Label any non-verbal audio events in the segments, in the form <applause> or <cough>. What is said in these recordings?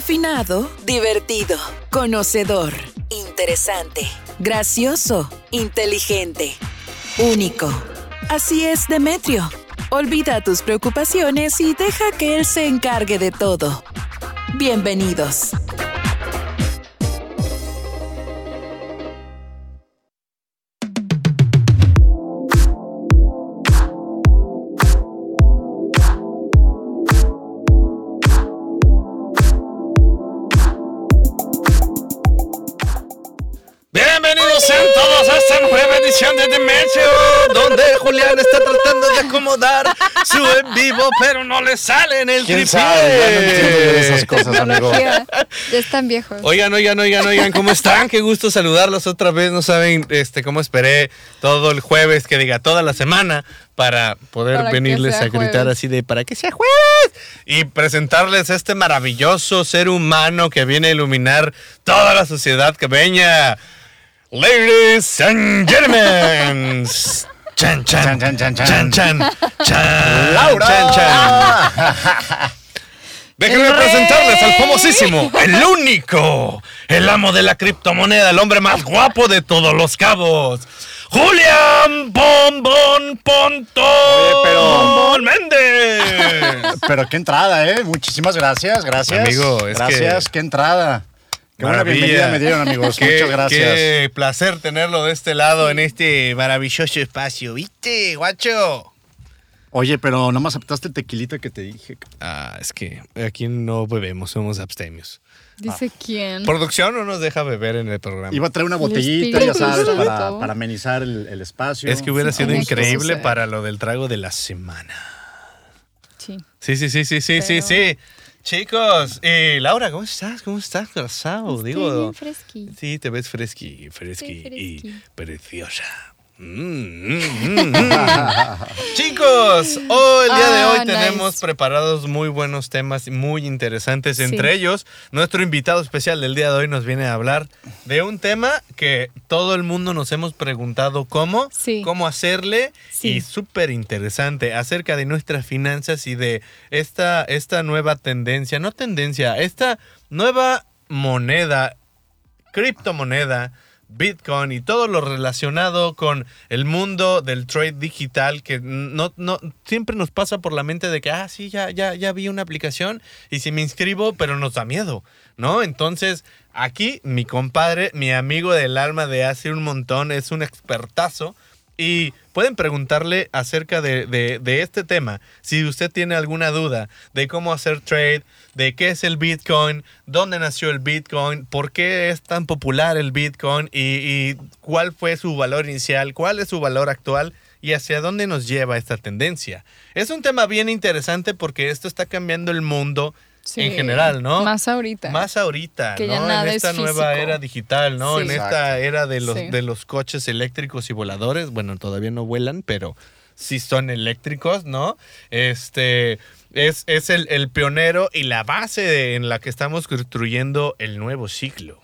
Refinado, divertido, conocedor, interesante, gracioso, inteligente, único. Así es, Demetrio. Olvida tus preocupaciones y deja que él se encargue de todo. Bienvenidos. Vivo, pero no le sale en el ¿Quién tripié. sabe? Ya no entiendo yo de esas cosas, amigo. Ya, ya están viejos. Oigan, oigan, oigan, oigan, ¿cómo están? Qué gusto saludarlos otra vez. No saben este, cómo esperé todo el jueves, que diga toda la semana, para poder Para que venirles a gritar jueves. así de para que sea jueves y presentarles a este maravilloso ser humano que viene a iluminar toda la sociedad cabeña. Ladies and gentlemen. Chan, chan, Chan, chan, chan, chan, chan. ¡Laura! chan, chan. <laughs> Déjenme ¡El presentarles al famosísimo, el único, el amo de la criptomoneda, el hombre más guapo de todos los cabos, Julián Bombón Pontón Oye, pero- Méndez. <laughs> Pero qué entrada, ¿eh? Muchísimas gracias, gracias. Amigo, es Gracias, que- qué entrada. Qué buena bienvenida me dieron, amigos. <laughs> Qué- Muchas gracias. Qué placer tenerlo de este lado en este maravilloso espacio, ¿viste, guacho? Oye, pero no me aceptaste el tequilita que te dije. Ah, es que aquí no bebemos, somos abstemios. Dice quién. Producción no nos deja beber en el programa. Iba a traer una El botellita, ya sabes, para, para amenizar el, el espacio. Es que hubiera Sí, sido increíble para lo del trago de la semana. Sí. Sí, sí, sí, sí, sí, sí, sí. Chicos, y Laura, ¿cómo estás? ¿Cómo estás, corazón? Digo, bien fresqui. sí, te ves fresqui, fresqui Estoy y fresqui. preciosa. Mm, mm, mm. <laughs> Chicos, hoy, el día de Ah, hoy tenemos nice. preparados muy buenos temas muy interesantes. Sí. Entre ellos, nuestro invitado especial del día de hoy nos viene a hablar de un tema que todo el mundo nos hemos preguntado cómo, Sí. cómo hacerle Sí. y súper interesante acerca de nuestras finanzas y de esta, esta nueva tendencia, no tendencia, esta nueva moneda, criptomoneda, Bitcoin y todo lo relacionado con el mundo del trade digital que no, no siempre nos pasa por la mente de que ah sí ya ya ya vi una aplicación y si me inscribo pero nos da miedo no entonces aquí mi compadre mi amigo del alma de hace un montón es un expertazo y pueden preguntarle acerca de, de- este tema. Si usted tiene alguna duda de cómo hacer trade, de qué es el Bitcoin, dónde nació el Bitcoin, por qué es tan popular el Bitcoin y cuál fue su valor inicial, cuál es su valor actual y hacia dónde nos lleva esta tendencia. Es un tema bien interesante porque esto está cambiando el mundo Sí. en general, ¿no? Más ahorita. Más ahorita, Que ¿no? ya nada en es esta nueva era digital, ¿no? Sí. En Exacto. esta era de los, Sí. de los coches eléctricos y voladores. Bueno, todavía no vuelan, pero sí son eléctricos, ¿no? Este es, es el, el pionero y la base de- en la que estamos construyendo el nuevo ciclo.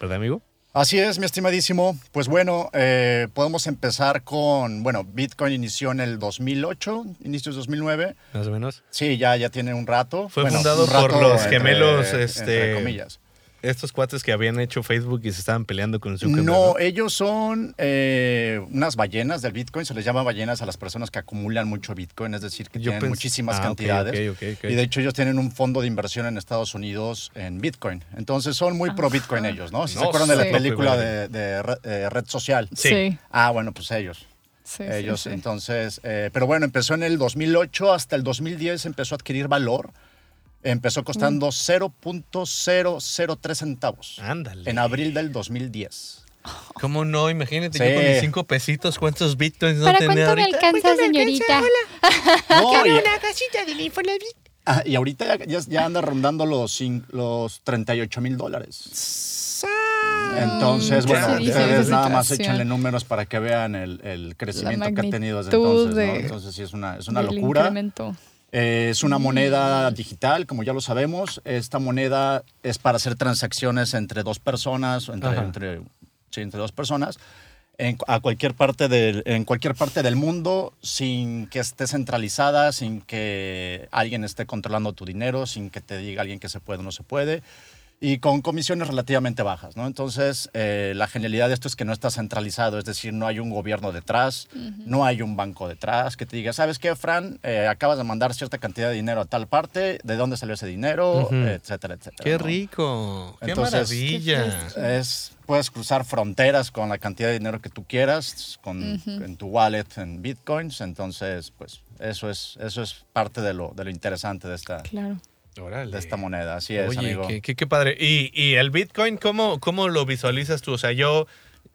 ¿Verdad, amigo? Así es, mi estimadísimo. Pues bueno, eh, podemos empezar con, bueno, Bitcoin inició en el 2008, inicios 2009. Más o menos. Sí, ya, ya tiene un rato. Fue Bueno, fundado rato por los entre- gemelos, entre este, comillas. Estos cuates que habían hecho Facebook y se estaban peleando con Zuckerberg. No, ellos son eh, unas ballenas del Bitcoin. Se les llama ballenas a las personas que acumulan mucho Bitcoin, es decir, que Yo tienen pens- muchísimas Ah, cantidades. Y de hecho ellos tienen un fondo de inversión en Estados Unidos en Bitcoin. Entonces son muy pro Bitcoin ellos, ¿no? Si se No, acuerdan de la sí. película de, eh, Red Social. Sí. Sí. Ah, bueno, pues ellos. Sí, sí, ellos, sí. entonces, eh, pero bueno, empezó en el 2008 hasta el 2010, empezó a adquirir valor. Empezó costando 0.003 centavos Ándale. en abril del 2010. ¿Cómo no? Imagínate, Sí. yo con mis cinco pesitos, ¿cuántos bitcoins no ¿Para tenía cuánto me ahorita? alcanza, señorita? <laughs> No, y, Ah, y ahorita ya, ya- ya anda rondando los, cin- los 38 mil dólares. Entonces, bueno, dice ustedes esa nada más situación. échenle números para que vean el, el crecimiento que ha tenido desde entonces. ¿no? de- Entonces, sí, es una, es una Del locura. incremento. Eh, es una moneda digital, como ya lo sabemos. Esta moneda es para hacer transacciones entre dos personas, entre, entre, sí, entre dos personas. en, a cualquier parte del, en cualquier parte del mundo sin que esté centralizada, sin que alguien esté controlando tu dinero, sin que te diga alguien que se puede o no se puede y con comisiones relativamente bajas, ¿no? Entonces, eh, la genialidad de esto es que no está centralizado, es decir, no hay un gobierno detrás, no hay un banco detrás que te diga, ¿sabes qué, Fran? Eh, acabas de mandar cierta cantidad de dinero a tal parte, ¿de dónde salió ese dinero? Etcétera, etcétera. Qué ¿no? rico. Qué Entonces, maravilla. Es, puedes cruzar fronteras con la cantidad de dinero que tú quieras, con, en tu wallet, en bitcoins. Entonces, pues eso es, eso es parte de lo, de lo interesante de esta, Claro. Órale. de esta moneda. Así es, Oye, amigo. qué, qué- qué padre. ¿Y, y el Bitcoin, ¿cómo, ¿cómo lo visualizas tú? O sea, yo,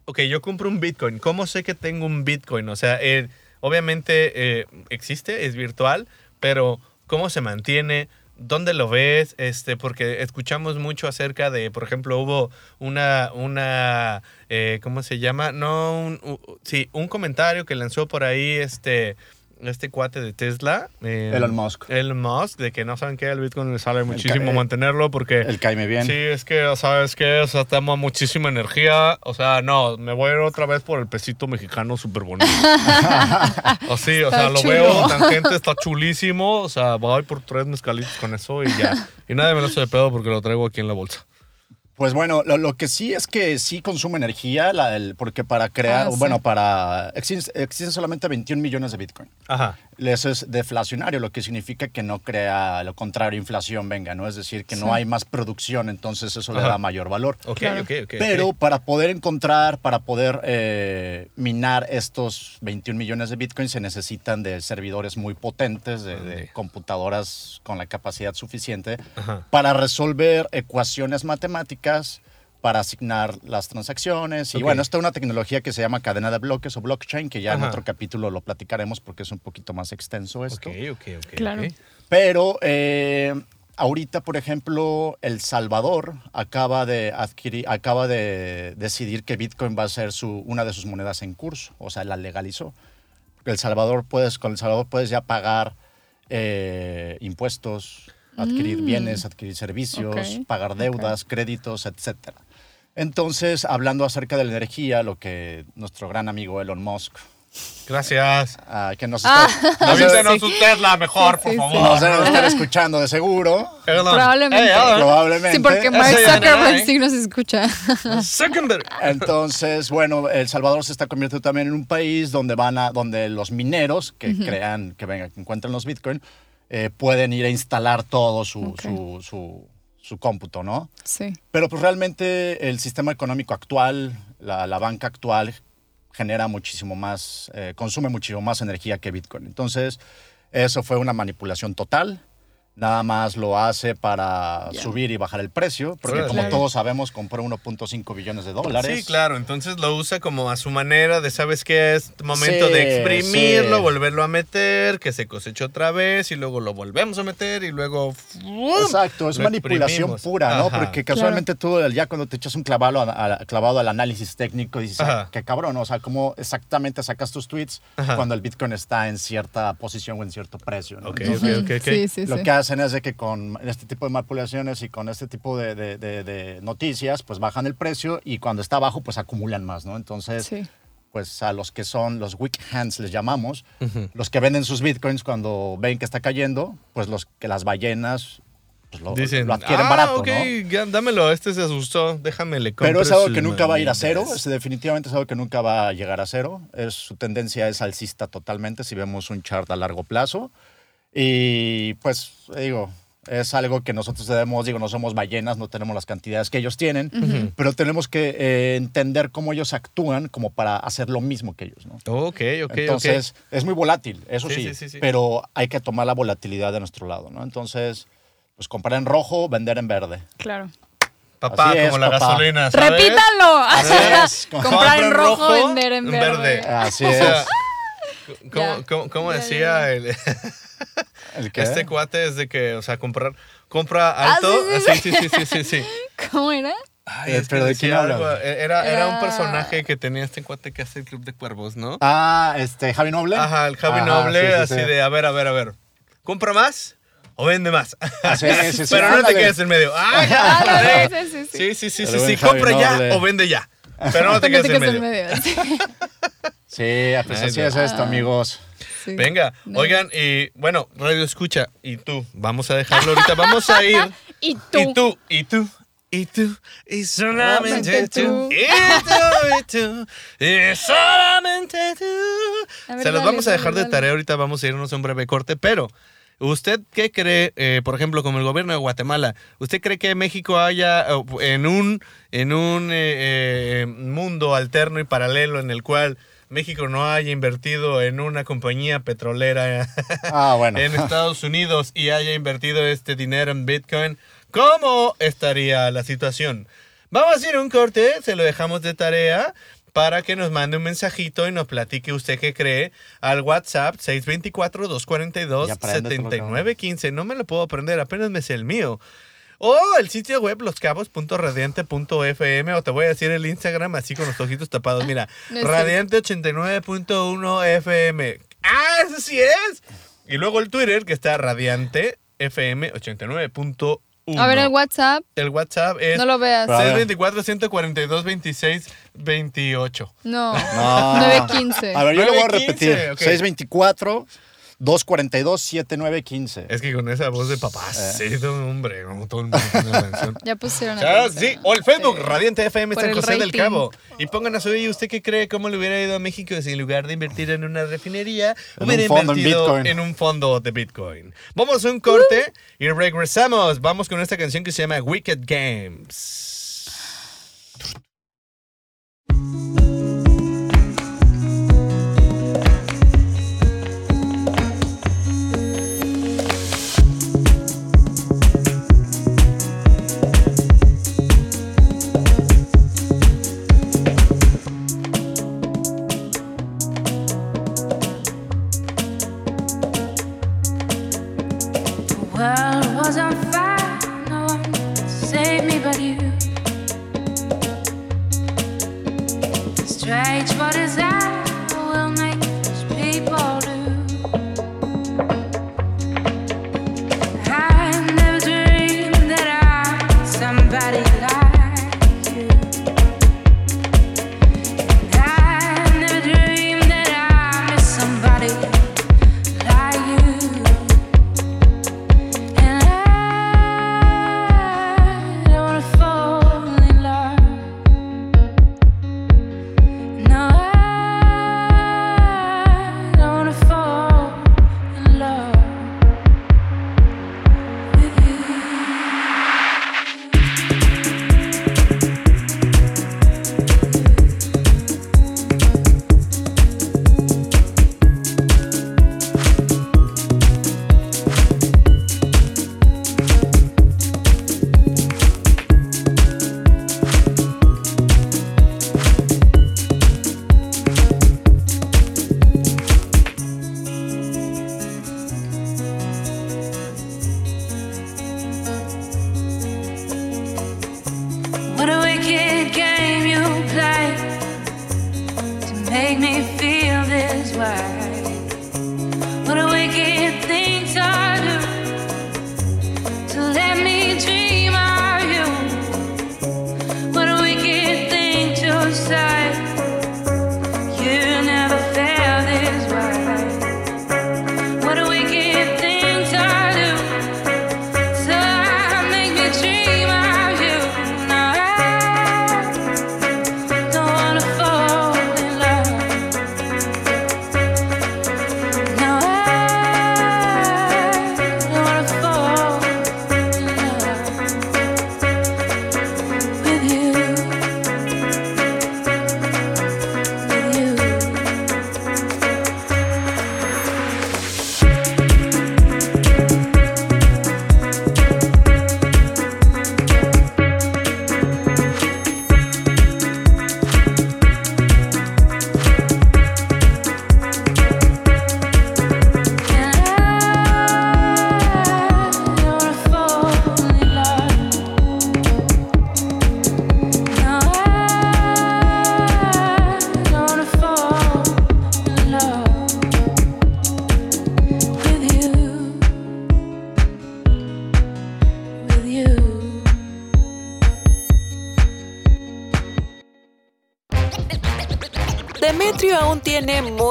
ok, yo compro un Bitcoin. ¿Cómo sé que tengo un Bitcoin? O sea, eh, obviamente eh, existe, es virtual, pero ¿cómo se mantiene? ¿Dónde lo ves? Este, porque escuchamos mucho acerca de, por ejemplo, hubo una, una eh, ¿cómo se llama? No, un, sí, un comentario que lanzó por ahí este, este cuate de Tesla. eh, Elon Musk. Elon Musk, de que no saben que el Bitcoin le sale muchísimo ca- mantenerlo porque... El caime bien. Sí, es que, ¿sabes qué? O sea, toma muchísima energía. O sea, no, me voy a ir otra vez por el pesito mexicano súper bonito. <laughs> o sí, o sea, lo chulo. veo, tangente está chulísimo. O sea, voy por tres mezcalitos con eso y ya. Y nadie me lo hace de pedo porque lo traigo aquí en la bolsa. Pues bueno, lo, lo que sí es que sí consume energía, la- el- porque para crear, Ah, sí. bueno, para... Existen, existen solamente 21 millones de Bitcoin. Ajá. Eso es deflacionario, lo que significa que no crea lo contrario, inflación venga, ¿no? Es decir, que Sí. no hay más producción, entonces eso le da mayor valor. Ok, Claro. ok, ok. Pero para poder encontrar, para poder eh, minar estos 21 millones de Bitcoin se necesitan de servidores muy potentes, de, de computadoras con la capacidad suficiente Ajá. para resolver ecuaciones matemáticas, para asignar las transacciones. Y bueno, esta es una tecnología que se llama cadena de bloques o blockchain, que ya en otro capítulo lo platicaremos porque es un poquito más extenso esto. Ok, ok, ok. Claro. Pero eh, ahorita, por ejemplo, El Salvador acaba de adquirir, acaba de decidir que Bitcoin va a ser su, una de sus monedas en curso, o sea, la legalizó. El Salvador puedes, con El Salvador puedes ya pagar eh, impuestos, adquirir Mm. bienes, adquirir servicios, pagar deudas, créditos, etcétera. Entonces, hablando acerca de la energía, lo que nuestro gran amigo Elon Musk, Gracias. ah, que nos Ah. está, <laughs> Avísenos su Tesla mejor, Sí, por sí, sí. favor. nos debe estar <laughs> escuchando de seguro. Probablemente. Eh, hola. Probablemente. Sí, porque Mark Zuckerberg hay. sí nos escucha. <laughs> Zuckerberg. Entonces, bueno, El Salvador se está convirtiendo también en un país donde van a, donde los mineros que crean, que vengan, que encuentren los Bitcoin, eh, pueden ir a instalar todo su, su, su, su cómputo, ¿no? Sí. Pero pues realmente el sistema económico actual, la, la banca actual, genera muchísimo más, eh, consume muchísimo más energía que Bitcoin. Entonces, eso fue una manipulación total. Nada más lo hace para subir y bajar el precio, porque Sí, como claro. todos sabemos, compró 1.5 billones de dólares. Sí, claro. Entonces lo usa como a su manera de, ¿sabes qué? Es momento Sí, de exprimirlo, sí. volverlo a meter, que se coseche otra vez y luego lo volvemos a meter y luego... ¡fum! Exacto, es Lo manipulación exprimimos. pura, ¿no? Ajá. Porque casualmente tú ya cuando te echas un clavado, a- a- clavado al análisis técnico dices, ah, qué cabrón, o sea, cómo exactamente sacas tus tweets Ajá. cuando el Bitcoin está en cierta posición o en cierto precio, ¿no? Ok, Entonces, ok, ok, ok. Sí, sí, Lo sí. que hacen es de que con este tipo de manipulaciones y con este tipo de, de- de- de noticias, pues bajan el precio y cuando está abajo, pues acumulan más, ¿no? Entonces, Sí. pues a los que son los weak hands les llamamos, los que venden sus bitcoins cuando ven que está cayendo, pues los que las ballenas pues lo, Dicen, lo adquieren ah, barato, ok, ¿no? ya, dámelo, este se asustó, déjame le compro Pero es algo que nunca va a ir a cero, es, definitivamente es algo que nunca va a llegar a cero. Es, su tendencia es alcista totalmente si vemos un chart a largo plazo. Y pues digo, es algo que nosotros debemos, digo, no somos ballenas, no tenemos las cantidades que ellos tienen, pero tenemos que eh, entender cómo ellos actúan como para hacer lo mismo que ellos, ¿no? Ok, ok, Entonces, es muy volátil, eso Sí, sí, sí, sí, sí. pero hay que tomar la volatilidad de nuestro lado, ¿no? Entonces, pues comprar en rojo, vender en verde. Claro. Papá, Así es, como la papá. gasolina, ¿sabes? ¡Repítanlo! Así <laughs> es. Comprar en rojo, vender en en verde. verde. Así O es. sea, ¿Cómo, cómo- cómo Ya, ya, decía ya. el- <laughs> ¿El qué? este cuate? Es de que, o sea, comprar, compra Ah, alto. Ah, sí, Sí, sí, sí, sí. <laughs> ¿Cómo era? Ay, es que pero ¿de quién habla? Era, era un personaje que tenía este cuate que hace el Club de Cuervos, ¿no? Ah, este, Javi Noble. Ajá, el Javi Ajá, Noble, sí, sí, así sí. de, a ver, a ver, a ver. ¿Compra más o vende más? Ah, <laughs> Pero no te quedes en medio. <laughs> ¡Ah, sí, sí, sí. Sí, sí, Compra ya o vende ya. Pero no te quedes en medio. Sí. Pues así es esto, amigos. Sí. Venga, No. oigan, y bueno, Radio Escucha, y tú, vamos a dejarlo ahorita, vamos a ir. <laughs> Y tú. Y tú, y tú, y tú, y solamente tú, y tú, y tú, y solamente tú. Ver, Se los dale, vamos a dale, dejar de tarea, ahorita vamos a irnos a un breve corte, pero ¿usted qué cree, eh, por ejemplo, como el gobierno de Guatemala, ¿usted cree que México haya eh, en un, en un eh, eh, mundo alterno y paralelo en el cual México no haya invertido en una compañía petrolera <laughs> Ah, bueno. en Estados Unidos y haya invertido este dinero en Bitcoin, ¿cómo estaría la situación? Vamos a hacer un corte, se lo dejamos de tarea para que nos mande un mensajito y nos platique usted qué cree al WhatsApp Y apréndetelo, 624-242-7915. No me lo puedo aprender, apenas me sé el mío. O el sitio web loscabos.radiante.fm o te voy a decir el Instagram así con los ojitos tapados. Mira, <laughs> No es radiante 89.1 FM. ¡Ah, eso sí es! Y luego el Twitter que está radiante FM 89.1. A ver, el WhatsApp. El WhatsApp es No lo veas. Pero- 624 142 26 28. No. No. <laughs> 915. A ver, yo le voy a 915, repetir. ok. 624 242 7915. Es que con esa voz de papá, sí, hombre, como todo el mundo tiene una canción. <laughs> Ya pusieron Ah, sí, o el Facebook, Sí. Radiante FM Por San el José del. Cabo. Y pónganos hoy, ¿usted qué cree? ¿Cómo le hubiera ido a México si en lugar de invertir en una refinería, En hubiera un fondo en invertido Bitcoin. en un fondo de Bitcoin? Vamos a un corte y regresamos. Vamos con esta canción que se llama Wicked Games.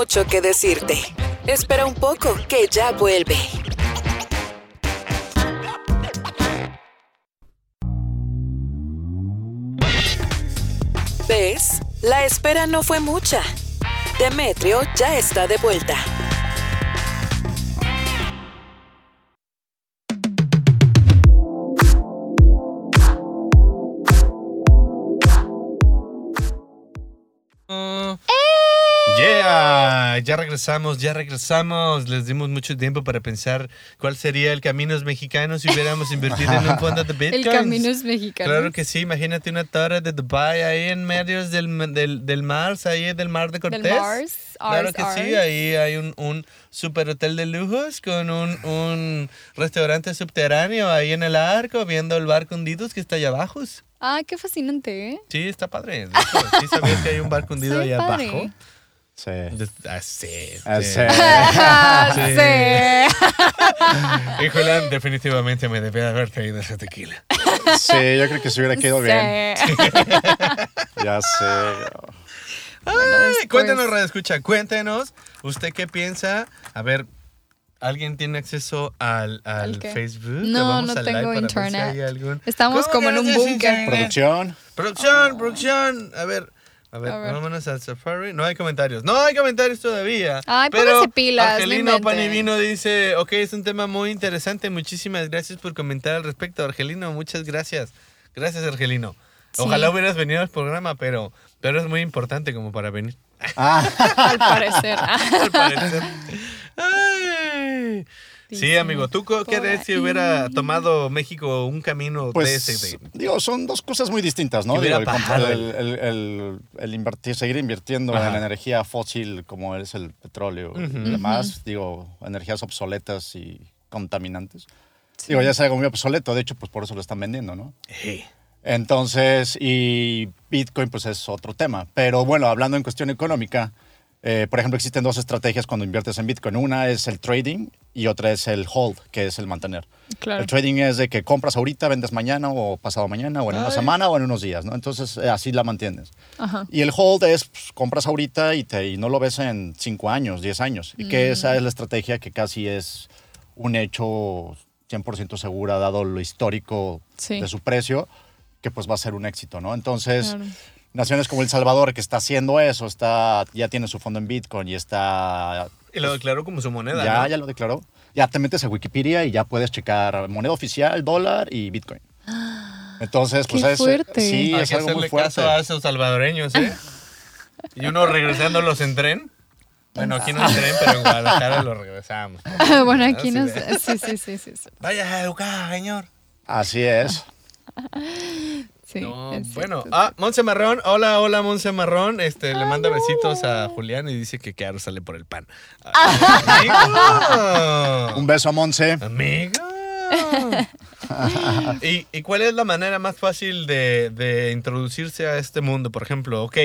Mucho que decirte. Espera un poco, que ya vuelve. ¿Ves? La espera no fue mucha. Demetrio ya está de vuelta. Regresamos, ya regresamos. Les dimos mucho tiempo para pensar cuál sería el camino mexicano si hubiéramos invertido en un fondo de <laughs> El bitcoins. camino mexicano. Claro que sí, imagínate una torre de Dubai ahí en medio del, del, del mar, ahí del mar de Cortés. Mars, Claro que sí, ahí hay un, un super hotel de lujos con un, un restaurante subterráneo ahí en el arco, viendo el barco hundidos que está allá abajo. Ah, qué fascinante, ¿eh? Sí, está padre. ¿Sí sabías que hay un barco hundido padre. abajo? Sí. Ah, sí. Ah, sí. sí. <laughs> <laughs> <laughs> Julián definitivamente me debía haber traído ese tequila. Sí, yo creo que se hubiera quedado bien. Sí. Ya sé. Ay, cuéntenos, Radio Escucha, cuéntenos. ¿Usted qué piensa? A ver, ¿alguien tiene acceso al, al. Facebook? No, Vamos no tengo si internet. Estamos ¿Cómo como en un búnker. Producción. Producción, producción. A ver. A ver, A ver. vámonos al Safari. No hay comentarios. No hay comentarios todavía. Ay, pero pilas, no Argelino. Panivino dice, ok, es un tema muy interesante. Muchísimas gracias por comentar al respecto, Argelino. Muchas gracias. Gracias, Argelino. Sí. Ojalá hubieras venido al programa, pero, pero es muy importante como para venir. Ah, <laughs> Al parecer. <laughs> Al parecer. Ay. Sí, amigo, ¿tú qué harías si hubiera tomado México un camino de ese? pues, de- digo, son dos cosas muy distintas, ¿no? Digo, el, el, el- el- el invertir, seguir invirtiendo Ajá. en energía fósil como es el petróleo y demás, digo, energías obsoletas y contaminantes. Digo, ya es algo muy obsoleto, de hecho, pues por eso lo están vendiendo, ¿no? Hey. Entonces, y Bitcoin pues es otro tema. Pero bueno, hablando en cuestión económica, eh, por ejemplo, existen dos estrategias cuando inviertes en Bitcoin. Una es el trading y otra es el hold, que es el mantener. Claro. El trading es de que compras ahorita, vendes mañana o pasado mañana o en una Ay. semana o en unos días, ¿no? Entonces, eh, así la mantienes. Ajá. Y el hold es, pues, compras ahorita y, te, y no lo ves en 5 años, 10 años. Y Mm. que esa es la estrategia que casi es un hecho 100% segura, dado lo histórico Sí. de su precio, que pues va a ser un éxito, ¿no? Entonces, Claro. Naciones como El Salvador, que está haciendo eso, está, ya tiene su fondo en Bitcoin y está... Y lo declaró como su moneda. Ya, ¿no? ya lo declaró. Ya te metes a Wikipedia y ya puedes checar moneda oficial, dólar y Bitcoin. <gasps> Entonces, pues ¡Qué es, fuerte! sí, Hay es que algo muy hacerle fuerte. caso a esos salvadoreños, ¿eh? y uno regresándolos en tren. Bueno, aquí no en tren, pero en Guadalajara lo regresamos. <laughs> bueno, aquí Así no de- sé. Sí, sí, sí, sí. sí. Vaya a educar, señor. Así es. <laughs> Sí, No, es bueno, cierto. ah, Monse Marrón, hola, hola Monse Marrón, este, le manda besitos a Julián y dice que Caro sale por el pan. <laughs> Amigo. Un beso a Monse. Amigo. <laughs> ¿Y, y cuál es la manera más fácil de, de introducirse a este mundo? Por ejemplo, ok,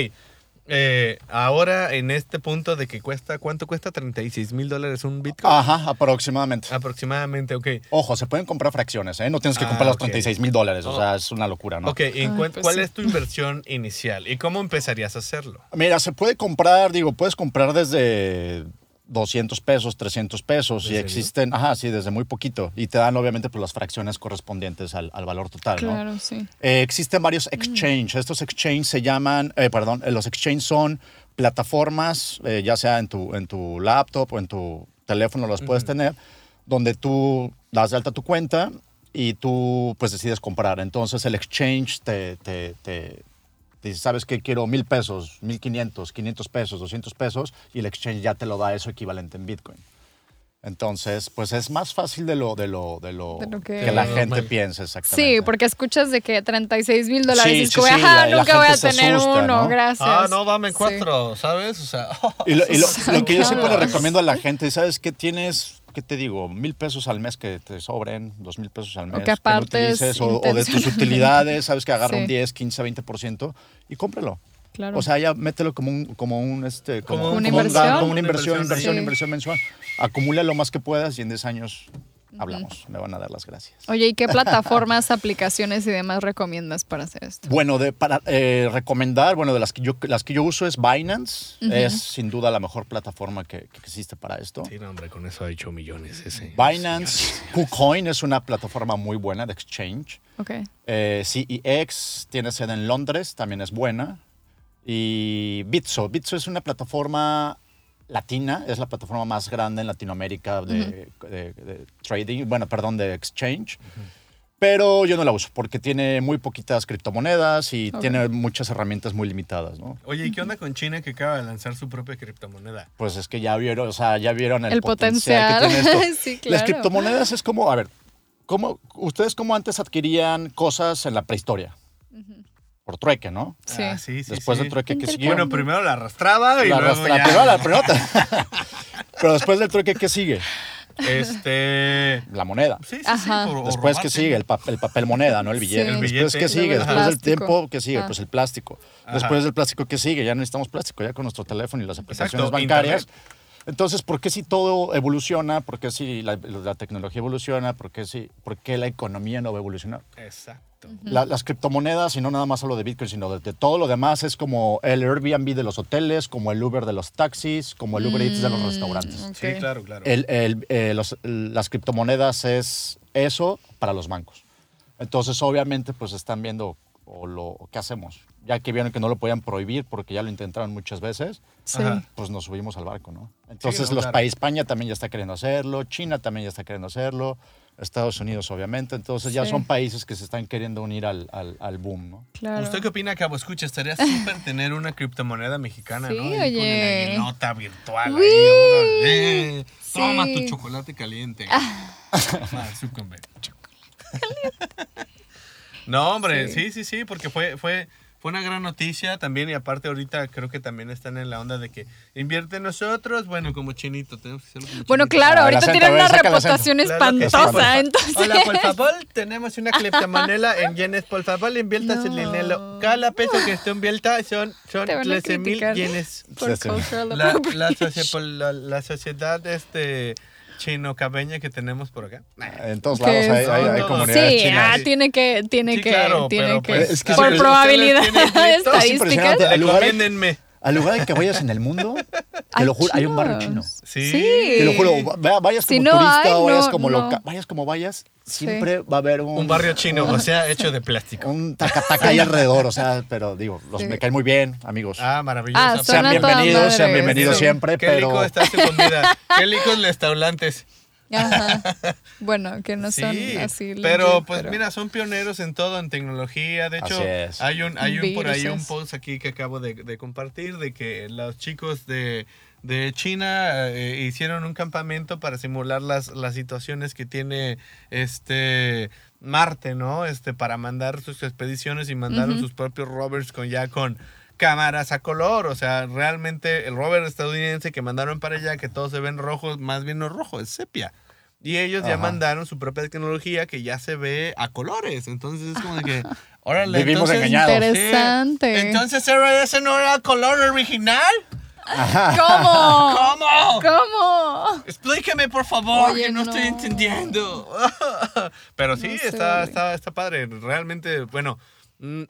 eh, ahora en este punto de que cuesta, ¿cuánto cuesta? 36 mil dólares un Bitcoin. Ajá, aproximadamente. Aproximadamente, ok. Ojo, se pueden comprar fracciones, ¿eh? No tienes que Ah, comprar los ok. 36 mil dólares, o sea, es una locura, ¿no? Ok, ¿y Ah, pues cuál sí. es tu inversión inicial? ¿Y cómo empezarías a hacerlo? Mira, se puede comprar, digo, puedes comprar desde 200 pesos, 300 pesos, ¿En y serio? existen, ajá, sí, desde muy poquito, y te dan obviamente pues, las fracciones correspondientes al, al valor total, ¿no? Claro, sí. Eh, existen varios exchange. Estos exchange se llaman, eh, perdón, eh, los exchange son plataformas, eh, ya sea en tu, en tu laptop o en tu teléfono los puedes tener, donde tú das de alta tu cuenta y tú pues decides comprar. Entonces el exchange te, te, te- te dice, sabes que quiero mil pesos, mil quinientos, quinientos pesos, doscientos pesos y el exchange ya te lo da eso equivalente en Bitcoin. Entonces, pues es más fácil de lo, de lo, de lo, De lo que- que la Normal. gente piensa exactamente. Sí, porque escuchas de que 36 mil dólares Sí, y es sí, sí, ajá, la- la nunca voy a tener asusta, uno, ¿no? gracias. Ah, no, dame Sí. cuatro, ¿sabes? O sea, <laughs> Y lo, y lo- lo que yo siempre le recomiendo a la gente, ¿sabes qué tienes? ¿Qué te digo? Mil pesos al mes que te sobren, dos mil pesos al mes. que aparte es utilices, o, o de tus utilidades, ¿sabes? Que agarra Sí. un 10, 15, 20% y cómprelo. Claro. O sea, ya mételo como un, como un, este, como, Como una como un inversión. ga- como una inversión, Una inversión, Sí. inversión mensual. Acumula lo más que puedas y en 10 años hablamos, me van a dar las gracias. Oye, ¿y qué <laughs> plataformas, aplicaciones y demás recomiendas para hacer esto? Bueno, de, para eh, recomendar, bueno, de las que yo, las que yo uso es Binance. Es sin duda la mejor plataforma que, que existe para esto. Sí, no, hombre, con eso ha hecho millones ese. Binance, <laughs> KuCoin es una plataforma muy buena de exchange. Ok. Eh, CEX tiene sede en Londres, también es buena. Y Bitso. Bitso es una plataforma latina, es la plataforma más grande en Latinoamérica de, de- de trading, bueno, perdón, de exchange. Pero yo no la uso porque tiene muy poquitas criptomonedas y tiene muchas herramientas muy limitadas, ¿no? Oye, ¿y qué onda con China que acaba de lanzar su propia criptomoneda? Pues es que ya vieron, o sea, ya vieron el, El potencial, potencial. que tiene esto. <laughs> Sí, Las criptomonedas es como, a ver, ¿cómo, ¿ustedes cómo antes adquirían cosas en la prehistoria? Por trueque, ¿no? Sí. Ah, sí, sí, Después sí. del trueque que siguió. Bueno, primero la arrastraba y la luego arrastra- ya- primero la pelota. <laughs> Pero después del trueque, ¿qué sigue? Este... La moneda. Sí, sí, Ajá. sí. Después, ¿qué robarte. sigue? El, pa- el papel moneda, ¿no? El billete. Sí. El Después. ¿qué sigue? Después del tiempo, ¿qué sigue? Ah. Pues el plástico. Ajá. Después del plástico, ¿qué sigue? Ya no necesitamos plástico, ya con nuestro teléfono y las aplicaciones Exacto, bancarias. internet. Entonces, ¿por qué si todo evoluciona? ¿Por qué si la, la tecnología evoluciona? ¿Por qué, si, ¿Por qué la economía no va a evolucionar? Exacto. La- las criptomonedas, y no nada más hablo de Bitcoin, sino de, de todo lo demás, es como el Airbnb de los hoteles, como el Uber de los taxis, como el Uber Eats de los restaurantes. Ok. Sí, claro, claro. El- el- eh, los- las criptomonedas es eso para los bancos. Entonces, obviamente, pues están viendo o lo, qué hacemos. Ya que vieron que no lo podían prohibir porque ya lo intentaron muchas veces, Sí. Pues nos subimos al barco, ¿no? Entonces, no, los claro. países, España también ya está queriendo hacerlo, China también ya está queriendo hacerlo, Estados Unidos, obviamente. Entonces, ya Sí. son países que se están queriendo unir al, al, al boom, ¿no? Claro. ¿Usted qué opina, Cabo? Escucha, estaría súper <laughs> tener una criptomoneda mexicana, Sí, ¿no? Ahí Con oye. el aguinota virtual. Uy. Ahí, órale. Sí. Toma tu chocolate caliente. Ah, Zuckerberg. No, hombre, Sí. sí, sí, sí, porque fue, fue, fue una gran noticia también. Y aparte, ahorita creo que también están en la onda de que invierte en nosotros. Bueno, como chinito, tenemos que hacerlo como Bueno, Chinito. claro, Ah, el ahorita tienen una el reputación Claro que sí, espantosa, entonces. Hola, por favor, tenemos una criptomoneda en yenes. Por favor, inviertas el No. dinero. Cada peso que usted invierta son, son Te van a 13 mil yenes. La, la, la, la sociedad este, chino-cabeña que tenemos por acá. En todos lados hay, hay- comunidades Sí, chinas. ah, tiene que, tiene Sí, que, claro, tiene pero, que. pues, Es que por probabilidad <laughs> estadística. Al lugar-. Al que vayas en el mundo, te lo juro, hay un barrio chino. Sí. Te lo juro, va- vayas como Si no turista hay, o vayas no, como no. loca, vayas como vayas, siempre va a haber un, Un barrio chino, o sea, hecho de plástico. un tacataca ahí alrededor, o sea, pero digo, los Sí. me caen muy bien, amigos. Ah, maravilloso. Ah, sean bienvenidos, sean bienvenidos sí. siempre, Qué pero rico está su comida. Qué ricos restaurantes. Ajá. <laughs> Bueno, que no son sí, así. pero legit, pues pero- mira, son pioneros en todo, en tecnología. De hecho, hay un, hay un por ahí un post aquí que acabo de, de compartir de que los chicos de, de China eh, hicieron un campamento para simular las, las situaciones que tiene este Marte, ¿no? Este, para mandar sus expediciones y mandaron sus propios rovers con ya con cámaras a color, o sea, realmente el rover estadounidense que mandaron para allá, que todos se ven rojos, más bien no rojo, es sepia. Y ellos ya mandaron su propia tecnología que ya se ve a colores. Entonces es como de que, <laughs> órale, Vivimos entonces, engañados. Sí. Interesante. Entonces, ¿era- ¿ese no era el color original? ¿Cómo? <laughs> ¿Cómo? ¿Cómo? Explíqueme, por favor, Oye, que no, no. estoy entendiendo. <laughs> Pero sí, No sé. está, está, está padre. Realmente, bueno, mm,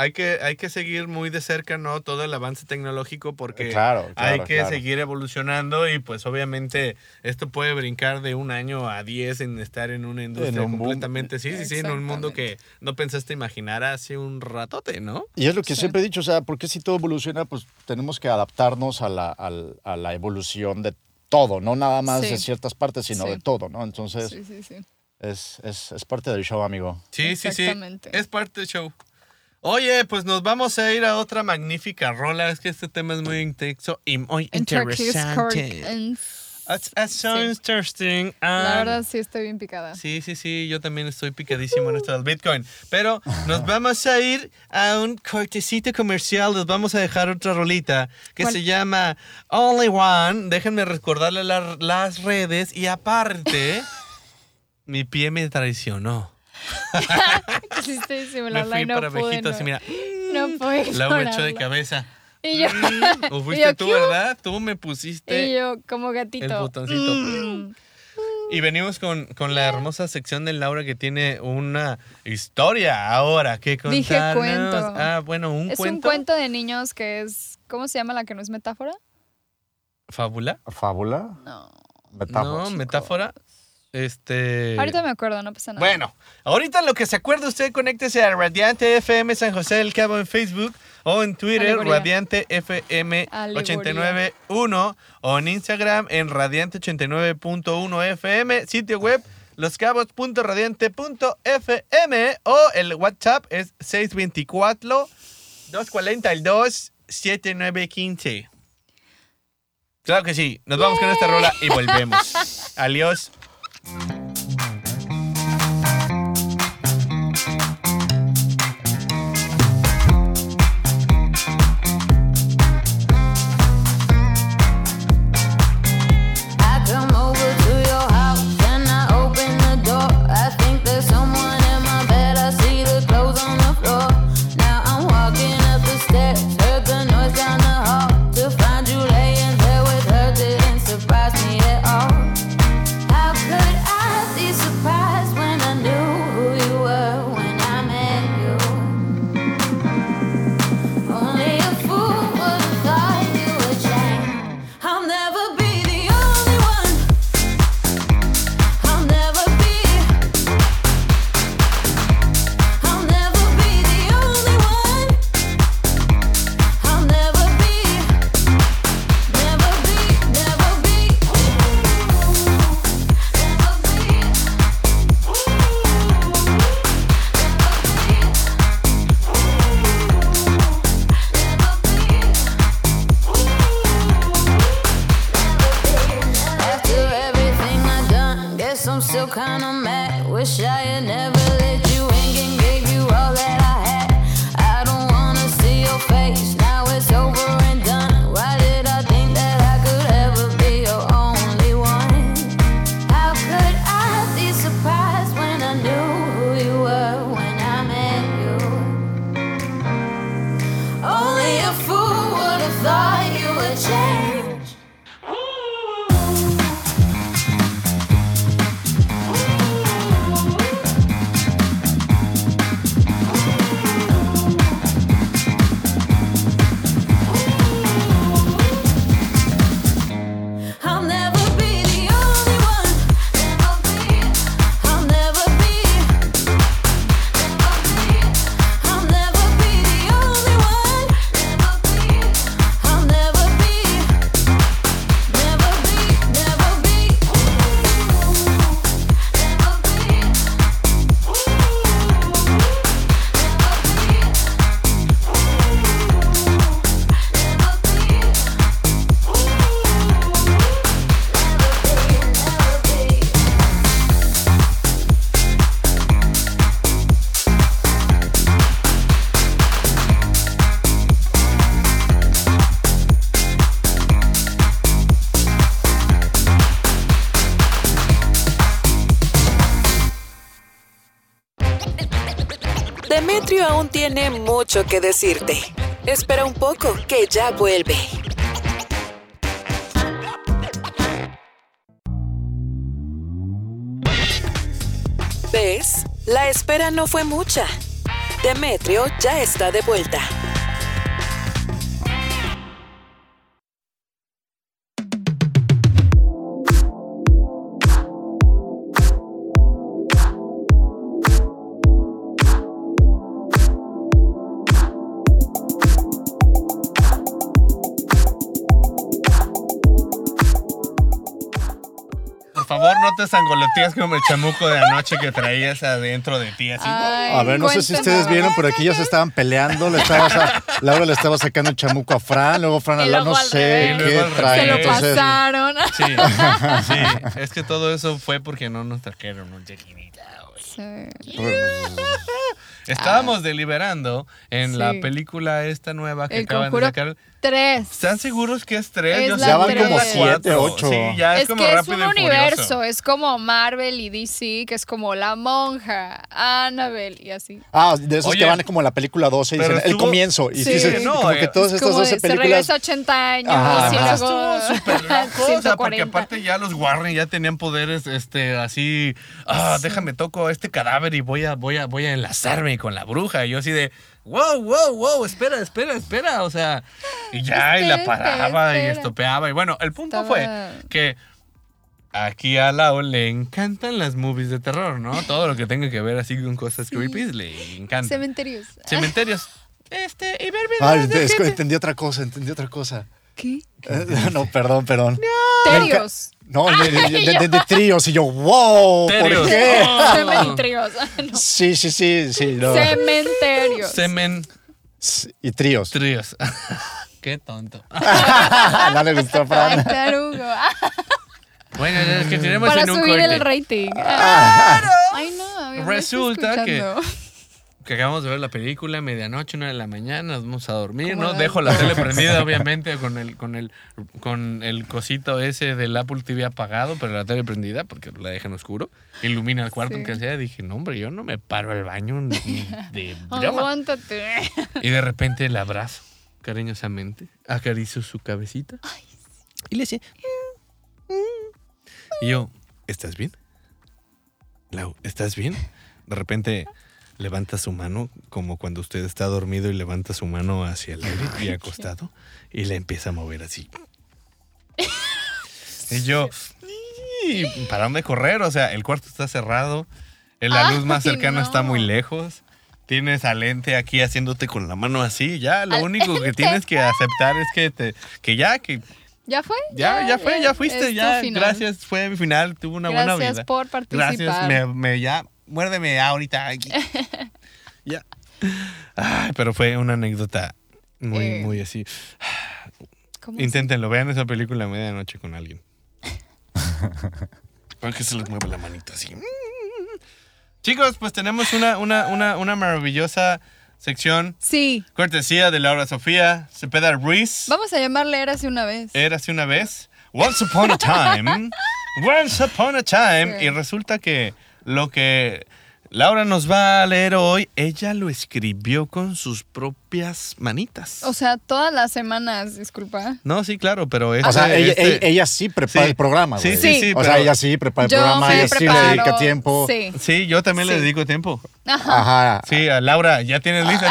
hay que, hay que seguir muy de cerca, ¿no? Todo el avance tecnológico porque Claro, claro, hay que claro. seguir evolucionando y pues obviamente esto puede brincar de un año a diez en estar en una industria un boom. completamente, sí, sí, sí, en un mundo que no pensaste imaginar hace un ratote, ¿no? Y es lo que Sí. siempre he dicho, o sea, porque si todo evoluciona, pues tenemos que adaptarnos a la, al- a la evolución de todo, no nada más Sí. de ciertas partes, sino Sí. de todo, ¿no? Entonces, Sí, sí, sí. es, es, es parte del show, amigo. Sí, sí, sí. Exactamente. Es parte del show. Oye, pues nos vamos a ir a otra magnífica rola. Es que este tema es muy intenso y muy interesante. so Sí. interesting. La Um, verdad sí estoy bien picada. Sí, sí, sí, yo también estoy picadísimo en esto del Bitcoin. Pero nos vamos a ir a un cortecito comercial. Les vamos a dejar otra rolita que ¿Cuál? se llama Only One. Déjenme recordarle la- las redes. Y aparte, <laughs> mi pie me traicionó. <laughs> Quisiste disimular Me la fui y no para pude, no. así, mira. No pude <laughs> La me echó de cabeza. Y yo, <laughs> ¿O y fuiste yo, tú, verdad? Tú me pusiste Y yo como gatito. el botoncito. Mm. Y venimos con, con la hermosa sección de Laura que tiene una historia ahora que contarnos. Dije cuento. Ah, bueno, un es cuento. un cuento de niños que es. ¿Cómo se llama la que no es metáfora? ¿Fábula? ¿Fábula? No. Metáfora. No, metáfora. Este. Ahorita me acuerdo, no pasa nada. Bueno, ahorita lo que se acuerda usted, conéctese a Radiante FM San José del Cabo en Facebook o en Twitter, Alegoría. Radiante FM 891 o en Instagram en Radiante89.1 FM, sitio web loscabos.radiante.fm o el WhatsApp es 624 242 7915. Claro que sí, nos vamos con esta rola y volvemos. <laughs> Adiós. Thank you. Demetrio aún tiene mucho que decirte. Espera un poco, que ya vuelve. ¿Ves? La espera no fue mucha. Demetrio ya está de vuelta. Sangoloteas como el chamuco de anoche que traías adentro de ti, así. Ay, A ver, no sé si ustedes vieron, pero aquí ya se estaban peleando. Le estaba sa- Laura le estaba sacando el chamuco a Fran, luego Fran a la luego no sé qué trae. Se lo revés. Entonces, pasaron. Sí, <laughs> sí. Es que todo eso fue porque no nos trajeron un tequilita. Estábamos deliberando en la película esta nueva que El acaban Conjuro. de sacar. Tres. ¿Están seguros que es tres? Es Ya van que como tres. siete, ocho. Sí, ya es, es como que es rápido un y universo, furioso. es como Marvel y DC, que es como La Monja, Annabelle y así. Ah, de esos Oye, que van como en la película 12 y dicen el estuvo- comienzo. Y Sí. dices, No, como eh, que todas Es estas como 12 de, se películas. regresa 80 años Ajá, y ajá. luego Estuvo súper loco, o sea, porque 140. aparte ya los Warren ya tenían poderes, este, así, ah, déjame toco este cadáver y voy a, voy a, voy a enlazarme con la bruja. Y yo así de, wow, wow, wow, espera, espera, espera, o sea, y ya, y la Espera, paraba y estopeaba. Y bueno, el punto Estaba- fue que aquí a Lau le encantan las movies de terror, ¿no? Todo lo que tenga que ver así con cosas creepy le encanta. Cementerios. Cementerios. Este, y ver videos de es gente. entendí otra cosa, entendí otra cosa. ¿Qué? <laughs> No, perdón, perdón. Terios. No, de, de- de- de- de tríos y yo, wow, Terios. ¿por qué? Oh. <laughs> Cementerios. No. Sí, sí, sí, sí. no. Cementerios. Semen Y tríos. tríos. <laughs> Qué tonto. no le gustó a Ay, Fran. Ah, Bueno, es que tenemos Para en un subir corte. el rating. Ay, no, a ver, me estoy Resulta que-. Que acabamos de ver la película, medianoche, una de la mañana, nos vamos a dormir, ¿no? Dejo la tele <laughs> prendida, obviamente, con el, con el, con el cosito ese del Apple TV apagado, pero la tele prendida, porque la dejan oscuro. Ilumina el cuarto Sí. en que sea. Dije, no, hombre, yo no me paro al baño ni de <laughs> broma. Aguántate. Y de repente la abrazo cariñosamente, acaricio su cabecita y le dice, "Mm, mm". y yo, ¿estás bien? Lau, ¿estás bien? De repente levanta su mano como cuando usted está dormido y levanta su mano hacia el aire y acostado y la empieza a mover así. <laughs> Y yo, y parame de correr, o sea, el cuarto está cerrado, la luz más <laughs> cercana está muy lejos. Tienes al ente aquí haciéndote con la mano así, ya lo Al único que tienes que aceptar es que te que ya que ¿Ya fue? ya ya fue, ya es fuiste, ya final. gracias, fue mi final, tuvo una buena Gracias vida. por participar. Gracias, me, me- ya muérdeme ahorita aquí. <laughs> ya. Ay, pero fue una anécdota muy Eh, muy así. ¿Cómo Inténtenlo, vean esa película a medianoche con alguien. <laughs> Para que se les mueva la manita así. Chicos, pues tenemos una, una, una, una maravillosa sección. Sí. Cortesía de Laura Sofía Cepeda Ruiz. Vamos a llamarle Érase una vez. Érase una vez. Once upon a time. <laughs> Once upon a time. Sí. Y resulta que lo que Laura nos va a leer hoy, ella lo escribió con sus propias manitas. O sea, todas las semanas, disculpa. no, sí, claro, pero O sea, este- ella, este- ella- ella sí prepara Sí. el programa, Sí, sí, Sí. sí. O sea, ella sí prepara el Yo programa, ella sí le dedica tiempo. Sí. Sí, yo también le dedico tiempo. Ajá. Sí, a Laura, ¿ya <laughs> tienes lista?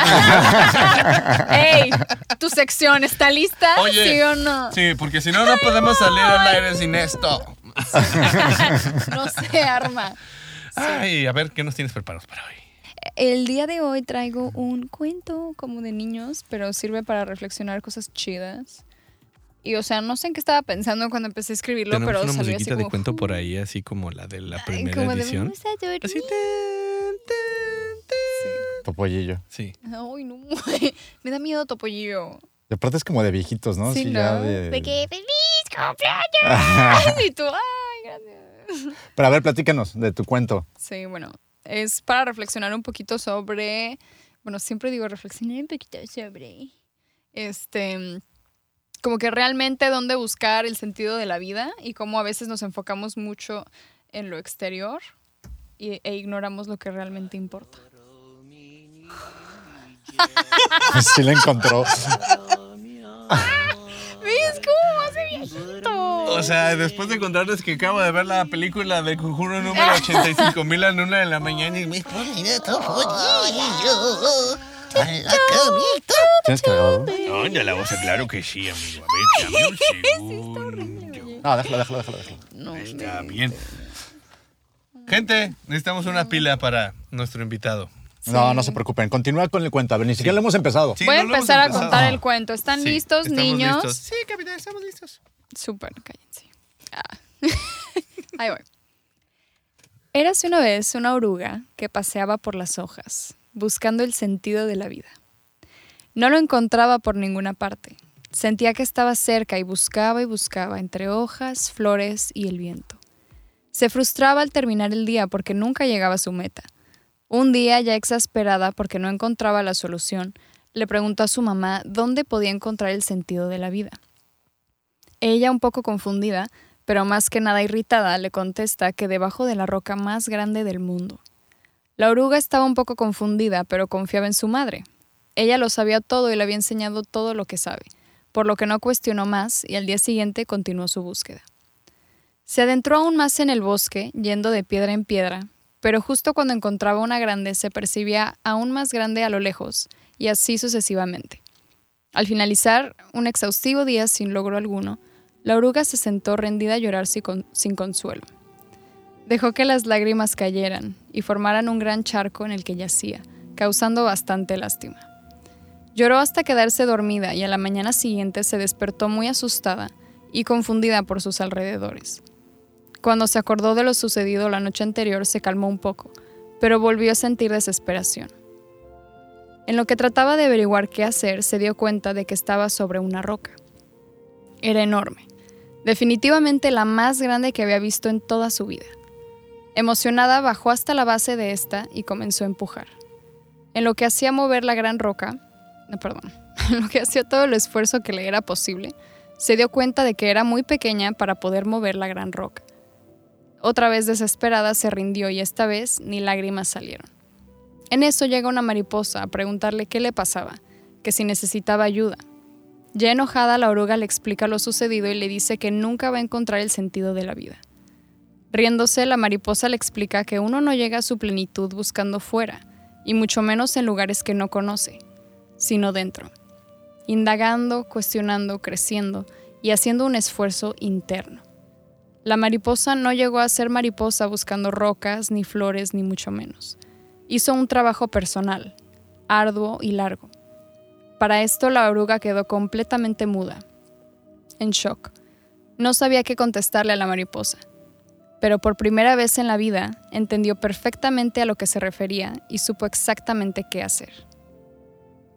¡Ey! ¿Tu sección está lista? Oye. ¿Sí o no? Sí, porque si no, no podemos salir al aire sin esto. <laughs> No se arma. Ay, a ver, ¿qué nos tienes preparados para hoy? El día de hoy traigo un cuento como de niños, pero sirve para reflexionar cosas chidas. Y o sea, no sé en qué estaba pensando cuando empecé a escribirlo, Tenemos pero una salió así musiquita de como, cuento por ahí, así como la de la primera como de, edición. "Vamos a dormir". Así. ten, ten, ten. Topollillo. Sí. Ay, no. <laughs> Me da miedo Topollillo. De aparte es como de viejitos, ¿no? Sí, Así ¿no? ya de- De que feliz cumpleaños. <laughs> <laughs> y tú, ay. <laughs> Pero a ver, platícanos de tu cuento. Sí, bueno, es para reflexionar un poquito sobre, bueno, siempre digo reflexionar un poquito sobre, este, como que realmente dónde buscar el sentido de la vida y cómo a veces nos enfocamos mucho en lo exterior y- e ignoramos lo que realmente importa. <laughs> Sí la encontró. <laughs> sea, después de contarles que acabo de ver la película de Conjuro número <laughs> 85 mil a la una de la mañana y me ¿Tienes cargador? ¿Dónde la voz? Claro que sí, amigo. A ver, dame un segundo. No, déjalo, déjalo, déjalo. déjalo. No, Está bien. Gente, necesitamos una pila para nuestro invitado. No, no se preocupen. Continúa con el cuento. A ver, ni siquiera lo hemos empezado. Sí, Voy a no lo hemos empezar a empezado. contar el cuento. ¿Están Sí, listos, estamos niños? listos. Sí, capitán, estamos listos. Súper, cállense. Ah. <laughs> Ahí voy. Érase una vez una oruga que paseaba por las hojas, buscando el sentido de la vida. No lo encontraba por ninguna parte. Sentía que estaba cerca y buscaba y buscaba entre hojas, flores y el viento. Se frustraba al terminar el día porque nunca llegaba a su meta. Un día, ya exasperada porque no encontraba la solución, le preguntó a su mamá dónde podía encontrar el sentido de la vida. Ella, un poco confundida, pero más que nada irritada, le contesta que debajo de la roca más grande del mundo. La oruga estaba un poco confundida, pero confiaba en su madre. Ella lo sabía todo y le había enseñado todo lo que sabe, por lo que no cuestionó más y al día siguiente continuó su búsqueda. Se adentró aún más en el bosque, yendo de piedra en piedra, pero justo cuando encontraba una grande se percibía aún más grande a lo lejos, y así sucesivamente. Al finalizar un exhaustivo día sin logro alguno, la oruga se sentó rendida a llorar sin, con- sin consuelo. Dejó que las lágrimas cayeran y formaran un gran charco en el que yacía, causando bastante lástima. Lloró hasta quedarse dormida y a la mañana siguiente se despertó muy asustada y confundida por sus alrededores. Cuando se acordó de lo sucedido la noche anterior se calmó un poco, pero volvió a sentir desesperación. En lo que trataba de averiguar qué hacer, se dio cuenta de que estaba sobre una roca. Era enorme, definitivamente la más grande que había visto en toda su vida. Emocionada bajó hasta la base de esta y comenzó a empujar. En lo que hacía mover la gran roca, no, perdón, <laughs> en lo que hacía todo el esfuerzo que le era posible, se dio cuenta de que era muy pequeña para poder mover la gran roca. Otra vez desesperada se rindió y esta vez ni lágrimas salieron. En eso llega una mariposa a preguntarle qué le pasaba, que si necesitaba ayuda. Ya enojada, la oruga le explica lo sucedido y le dice que nunca va a encontrar el sentido de la vida. Riéndose, la mariposa le explica que uno no llega a su plenitud buscando fuera, y mucho menos en lugares que no conoce, sino dentro, indagando, cuestionando, creciendo y haciendo un esfuerzo interno. La mariposa no llegó a ser mariposa buscando rocas, ni flores, ni mucho menos. Hizo un trabajo personal, arduo y largo. Para esto la oruga quedó completamente muda, en shock. No sabía qué contestarle a la mariposa, pero por primera vez en la vida entendió perfectamente a lo que se refería y supo exactamente qué hacer.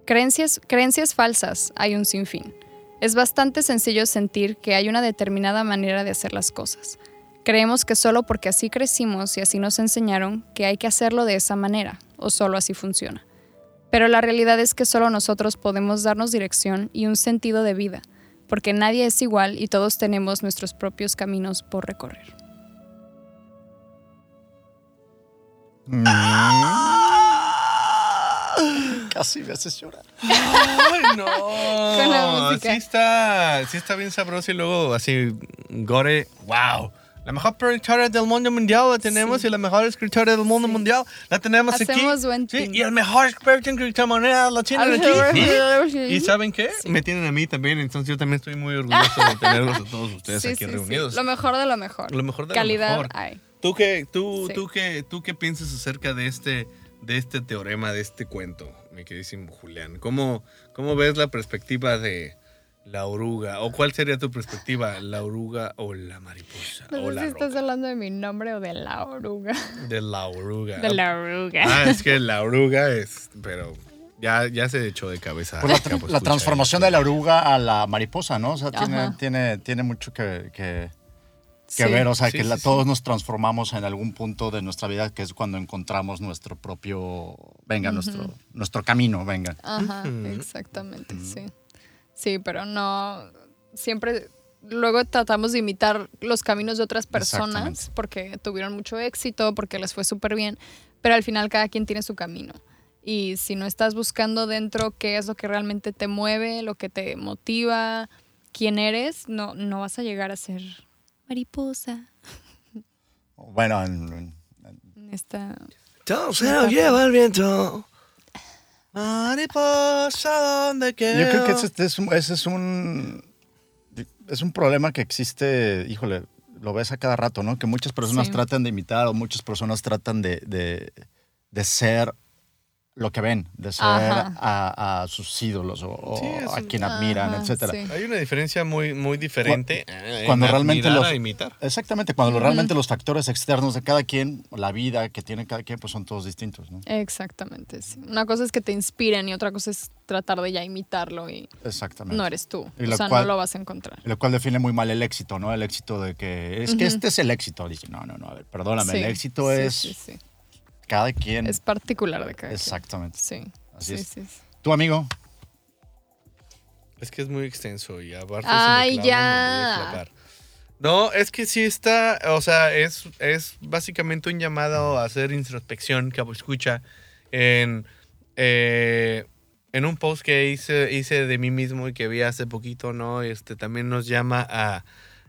Creencias, creencias falsas hay un sinfín. Es bastante sencillo sentir que hay una determinada manera de hacer las cosas. Creemos que solo porque así crecimos y así nos enseñaron que hay que hacerlo de esa manera, o solo así funciona. Pero la realidad es que solo nosotros podemos darnos dirección y un sentido de vida, porque nadie es igual y todos tenemos nuestros propios caminos por recorrer. Casi me haces llorar. ¡Ay, no! <laughs> Con la música. Sí está, sí está bien sabroso y luego así, Gore, wow. La mejor productora del mundo mundial la tenemos Sí. y la mejor escritora del mundo mundial la tenemos aquí. Hacemos buen Sí, y el mejor experto en criptomonedas la tienen aquí. ¿Y, y saben qué? Sí. Me tienen a mí también, entonces yo también estoy muy orgulloso de <laughs> tenerlos a todos ustedes Sí, aquí sí, sí. reunidos. Lo mejor de lo mejor. Lo mejor de lo Calidad mejor. hay. ¿Tú qué, tú, Sí. tú, qué, ¿Tú qué piensas acerca de este, de este teorema, de este cuento, mi queridísimo Julián? ¿Cómo, ¿Cómo ves la perspectiva de la oruga? ¿O cuál sería tu perspectiva, la oruga o la mariposa? No o sé la si estás roca? hablando de mi nombre o de la oruga. De la oruga. De la oruga. Ah, es que la oruga es, pero ya, ya se echó de cabeza. Pues la, tra- la transformación de la oruga a la mariposa, ¿no? O sea, tiene, tiene, tiene mucho que, que- que Sí. ver. O sea, Sí, que la- sí, sí. todos nos transformamos en algún punto de nuestra vida, que es cuando encontramos nuestro propio, venga, nuestro, nuestro camino, venga. Ajá, exactamente, sí. Sí, pero no. Siempre. Luego tratamos de imitar los caminos de otras personas porque tuvieron mucho éxito, porque les fue súper bien, pero al final cada quien tiene su camino. Y si no estás buscando dentro qué es lo que realmente te mueve, lo que te motiva, quién eres, no, no vas a llegar a ser mariposa Bueno, en- en- en esta... Todo se lo lleva el viento. Mariposa, yo creo que ese, es un, ese es un es un problema que existe, híjole, lo ves a cada rato, ¿no? Que muchas personas Sí. tratan de imitar o muchas personas tratan de, de- de ser lo que ven, de ser a, a sus ídolos o, o Sí, es a un- quien admiran, Ajá, etcétera. sí. Hay una diferencia muy, muy diferente eh, cuando en realmente los- a imitar. Exactamente, cuando realmente los factores externos de cada quien, la vida que tiene cada quien, pues son todos distintos, ¿no? Exactamente, sí. Una cosa es que te inspiren y otra cosa es tratar de ya imitarlo y Exactamente. no eres tú. Y O sea, cual- no lo vas a encontrar. Lo cual define muy mal el éxito, ¿no? El éxito de que es que este es el éxito. Dice, no, no, no, a ver, perdóname, Sí, el éxito sí, es sí, sí. Cada quien. Es particular de cada quien. Exactamente. Sí. Así sí, es. sí, sí. Tu amigo, Es que es muy extenso y aparte Ay, clavo, ya. No, es que sí está, o sea, es, es básicamente un llamado a hacer introspección, que escucha en, eh, en un post que hice, hice de mí mismo y que vi hace poquito, ¿no? Este también nos llama a,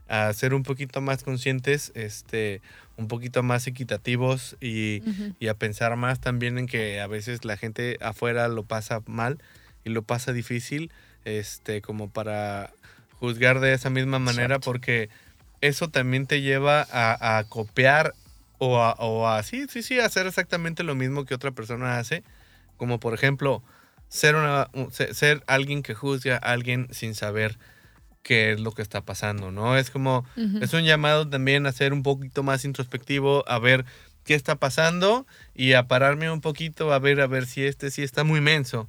a ser un poquito más conscientes, este, un poquito más equitativos y, y a pensar más también en que a veces la gente afuera lo pasa mal y lo pasa difícil, este, como para juzgar de esa misma manera, porque eso también te lleva a, a copiar o a, o a sí, sí, sí, hacer exactamente lo mismo que otra persona hace, como por ejemplo, ser, una, un- ser, ser alguien que juzga a alguien sin saber qué es lo que está pasando, ¿no? Es como, es un llamado también a ser un poquito más introspectivo, a ver qué está pasando y a pararme un poquito a ver, a ver si este sí está muy menso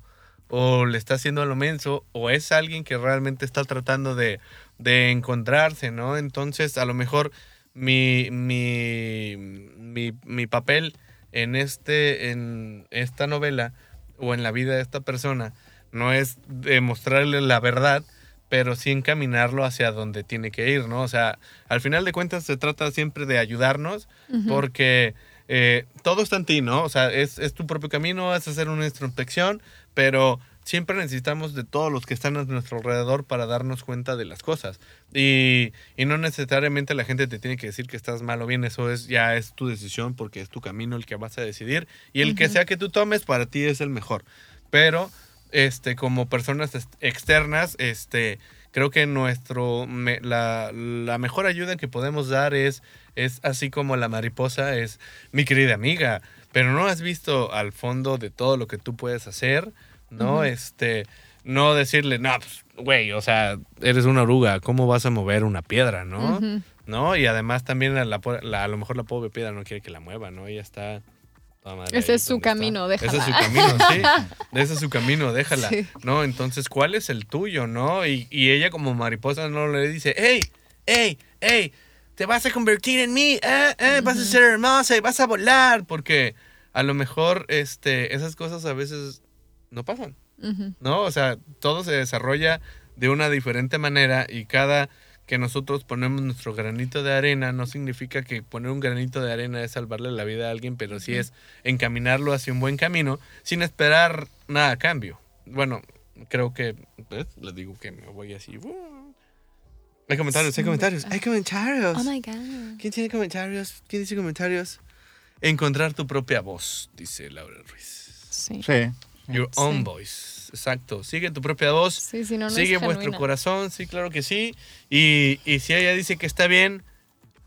o le está haciendo a lo menso o es alguien que realmente está tratando de, de encontrarse, ¿no? Entonces, a lo mejor mi, mi, mi, mi papel en, este, en esta novela o en la vida de esta persona no es demostrarle la verdad, pero sí encaminarlo hacia donde tiene que ir, ¿no? O sea, al final de cuentas se trata siempre de ayudarnos porque eh, todo está en ti, ¿no? O sea, es, es tu propio camino, es hacer una introspección, pero siempre necesitamos de todos los que están a nuestro alrededor para darnos cuenta de las cosas. Y, y no necesariamente la gente te tiene que decir que estás mal o bien, eso es ya es tu decisión porque es tu camino el que vas a decidir y el que sea que tú tomes para ti es el mejor. Pero este como personas ex- externas, este creo que nuestro me- la, la mejor ayuda que podemos dar es es así como la mariposa es mi querida amiga, pero no has visto al fondo de todo lo que tú puedes hacer, ¿no? Este, no decirle, no, pues, güey, o sea, eres una oruga, ¿cómo vas a mover una piedra, no? ¿No? Y además también a, la, po- la- a lo mejor la pobre piedra no quiere que la mueva, ¿no? Ella está... madre Ese es su está. camino, Ese es su déjala. camino, sí. <laughs> Ese es su camino, déjala. Sí. ¿No? Entonces, ¿cuál es el tuyo, no? Y, y ella como mariposa no le dice, hey, hey, hey, te vas a convertir en mí, eh, eh, vas a ser hermosa y vas a volar, porque a lo mejor este, esas cosas a veces no pasan. ¿no? O sea, todo se desarrolla de una diferente manera y cada que nosotros ponemos nuestro granito de arena no significa que poner un granito de arena es salvarle la vida a alguien, pero sí es encaminarlo hacia un buen camino sin esperar nada a cambio. Bueno, creo que ¿ves? les digo que me voy así. Hay comentarios, hay comentarios, hay comentarios. Oh my God. ¿Quién tiene comentarios? ¿Quién dice comentarios? Encontrar tu propia voz, dice Laura Ruiz. Sí. Sí. Your Sí. own voice. Exacto. Sigue tu propia voz. Sí, si no, no es Sigue vuestro genuina. corazón, sí, claro que sí. Y, y si ella dice que está bien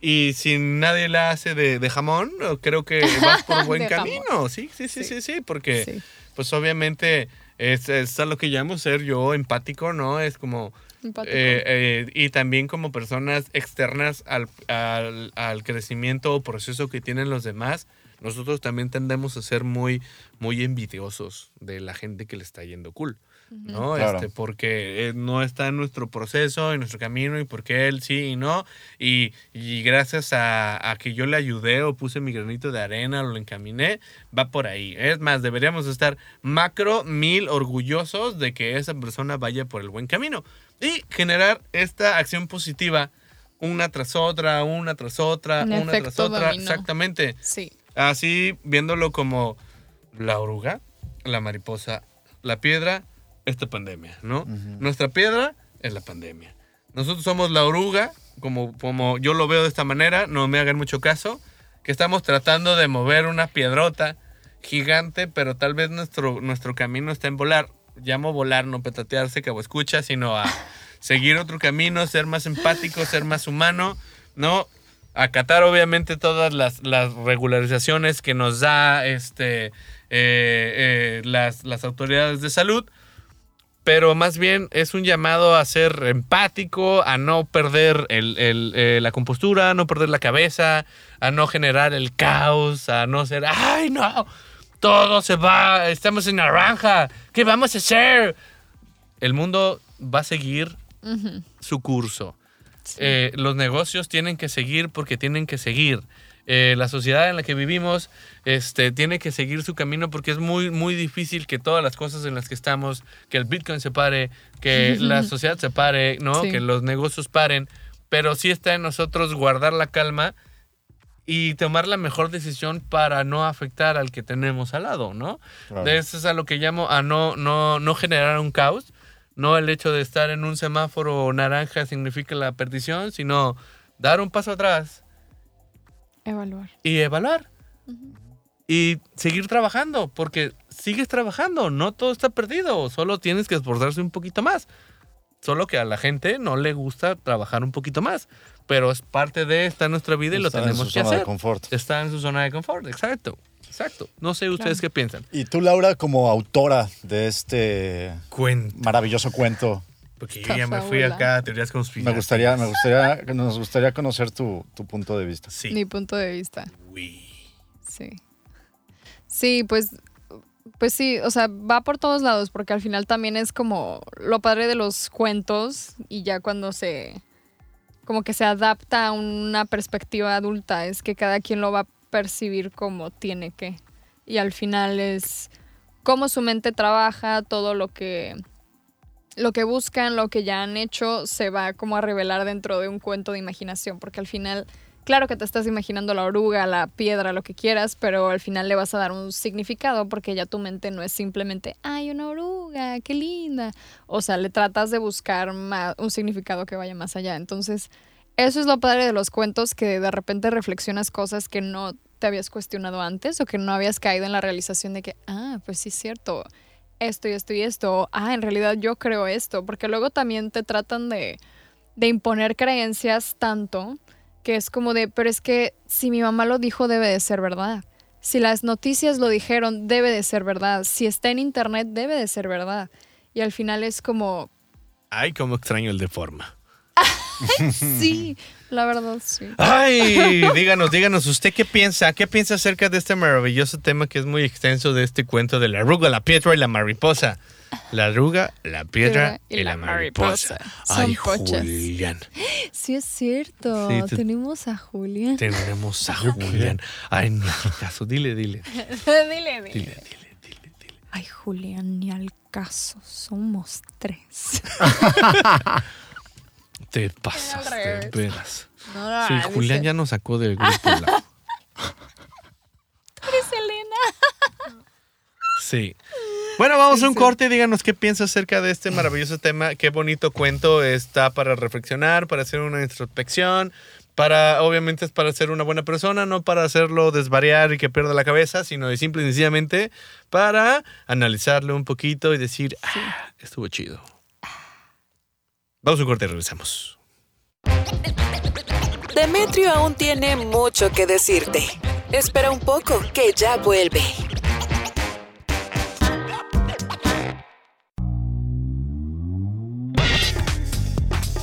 y si nadie la hace de, de jamón, creo que vas por <laughs> buen camino. Sí, sí, sí, sí, Sí. sí, porque pues obviamente es, es a lo que llamo ser yo empático, ¿no? Es como... Empático. eh, eh, y también como personas externas al, al, al crecimiento o proceso que tienen los demás, nosotros también tendemos a ser muy, muy envidiosos de la gente que le está yendo cool. ¿no? Claro. Este, porque eh, no está en nuestro proceso, en nuestro camino, y porque él sí y no. Y, y gracias a, a que yo le ayudé o puse mi granito de arena o lo encaminé, va por ahí. Es más, deberíamos estar macro mil orgullosos de que esa persona vaya por el buen camino. Y generar esta acción positiva una tras otra, una tras otra, Un una tras otra. dominó. Exactamente. Sí. Así viéndolo como la oruga, la mariposa, la piedra, esta pandemia, ¿no? Nuestra piedra es la pandemia. Nosotros somos la oruga, como, como yo lo veo de esta manera, no me hagan mucho caso, que estamos tratando de mover una piedrota gigante, pero tal vez nuestro, nuestro camino está en volar. Llamo volar, no petatearse, cabo escucha, sino a <laughs> seguir otro camino, ser más empático, ser más humano, ¿no? Acatar obviamente todas las, las regularizaciones que nos da este, eh, eh, las, las autoridades de salud, pero más bien es un llamado a ser empático, a no perder el- el, eh, la compostura, a no perder la cabeza, a no generar el caos, a no ser, ay no, todo se va, estamos en naranja, ¿qué vamos a hacer? El mundo va a seguir Ujú. su curso. Sí. Eh, los negocios tienen que seguir porque tienen que seguir. eh, la sociedad en la que vivimos este, tiene que seguir su camino porque es muy, muy difícil que todas las cosas en las que estamos, que el Bitcoin se pare, que <laughs> la sociedad se pare, ¿no? Sí. Que los negocios paren. Pero sí está en nosotros guardar la calma y tomar la mejor decisión para no afectar al que tenemos al lado, ¿no? Claro. De eso es a lo que llamo a no, no, no generar un caos. No el hecho de estar en un semáforo naranja significa la perdición, sino dar un paso atrás Evaluar. y evaluar. Y seguir trabajando, porque sigues trabajando, no todo está perdido, solo tienes que esforzarse un poquito más. Solo que a la gente no le gusta trabajar un poquito más, pero es parte de esta nuestra vida y lo Estar en tenemos su que zona de hacer. confort. Está en su zona de confort, exacto, exacto. No sé ustedes Claro. qué piensan. Y tú, Laura, como autora de este maravilloso cuento, porque yo ya me fui acá a teorías me conspirativas. gustaría, me gustaría, nos gustaría conocer tu, tu punto de vista. Sí. Mi punto de vista. Uy. Sí. Sí, pues, pues sí, o sea, va por todos lados, porque al final también es como lo padre de los cuentos y ya cuando se, como que se adapta a una perspectiva adulta, es que cada quien lo va percibir como tiene que. Y al final es cómo su mente trabaja, todo lo que, lo que buscan, lo que ya han hecho, se va como a revelar dentro de un cuento de imaginación, porque al final Claro que te estás imaginando la oruga, la piedra, lo que quieras, pero al final le vas a dar un significado porque ya tu mente no es simplemente, ay, una oruga, qué linda. O sea, le tratas de buscar un significado que vaya más allá. Entonces, eso es lo padre de los cuentos, que de repente reflexionas cosas que no te habías cuestionado antes o que no habías caído en la realización de que, ah, pues sí es cierto, esto y esto y esto, o, ah, en realidad yo creo esto, porque luego también te tratan de, de imponer creencias tanto que es como de, pero es que si mi mamá lo dijo debe de ser verdad. Si las noticias lo dijeron debe de ser verdad. Si está en internet debe de ser verdad. Y al final es como, Ay, cómo extraño el de forma. <laughs> sí, la verdad sí. Ay, <laughs> díganos, díganos, ¿usted qué piensa? ¿Qué piensa acerca de este maravilloso tema que es muy extenso de este cuento de la arruga, la piedra y la mariposa? La arruga, la piedra y, la mariposa. Son Ay, pochas. Julián. Sí es cierto. Sí, Tenemos a Julián. Tenemos a Julián. Ay, no, caso. Dile, dile. <laughs> dile, dile. Dile, dile, dile, dile. Ay, Julián, ni al caso. Somos tres. <laughs> Te pasas, revés. veras. No, no, Sí, dice, Julián ya nos sacó del grupo. la- <laughs> "Eres Elena. Sí. Bueno, vamos a un Sí. corte. Díganos qué piensa acerca de este maravilloso tema. Qué bonito cuento está para reflexionar, para hacer una introspección. Para, obviamente es para ser una buena persona, no para hacerlo desvariar y que pierda la cabeza, sino de simple y sencillamente para analizarlo un poquito y decir, ah, estuvo chido. Vamos a corte y regresamos. Demetrio aún tiene mucho que decirte. Espera un poco, que ya vuelve.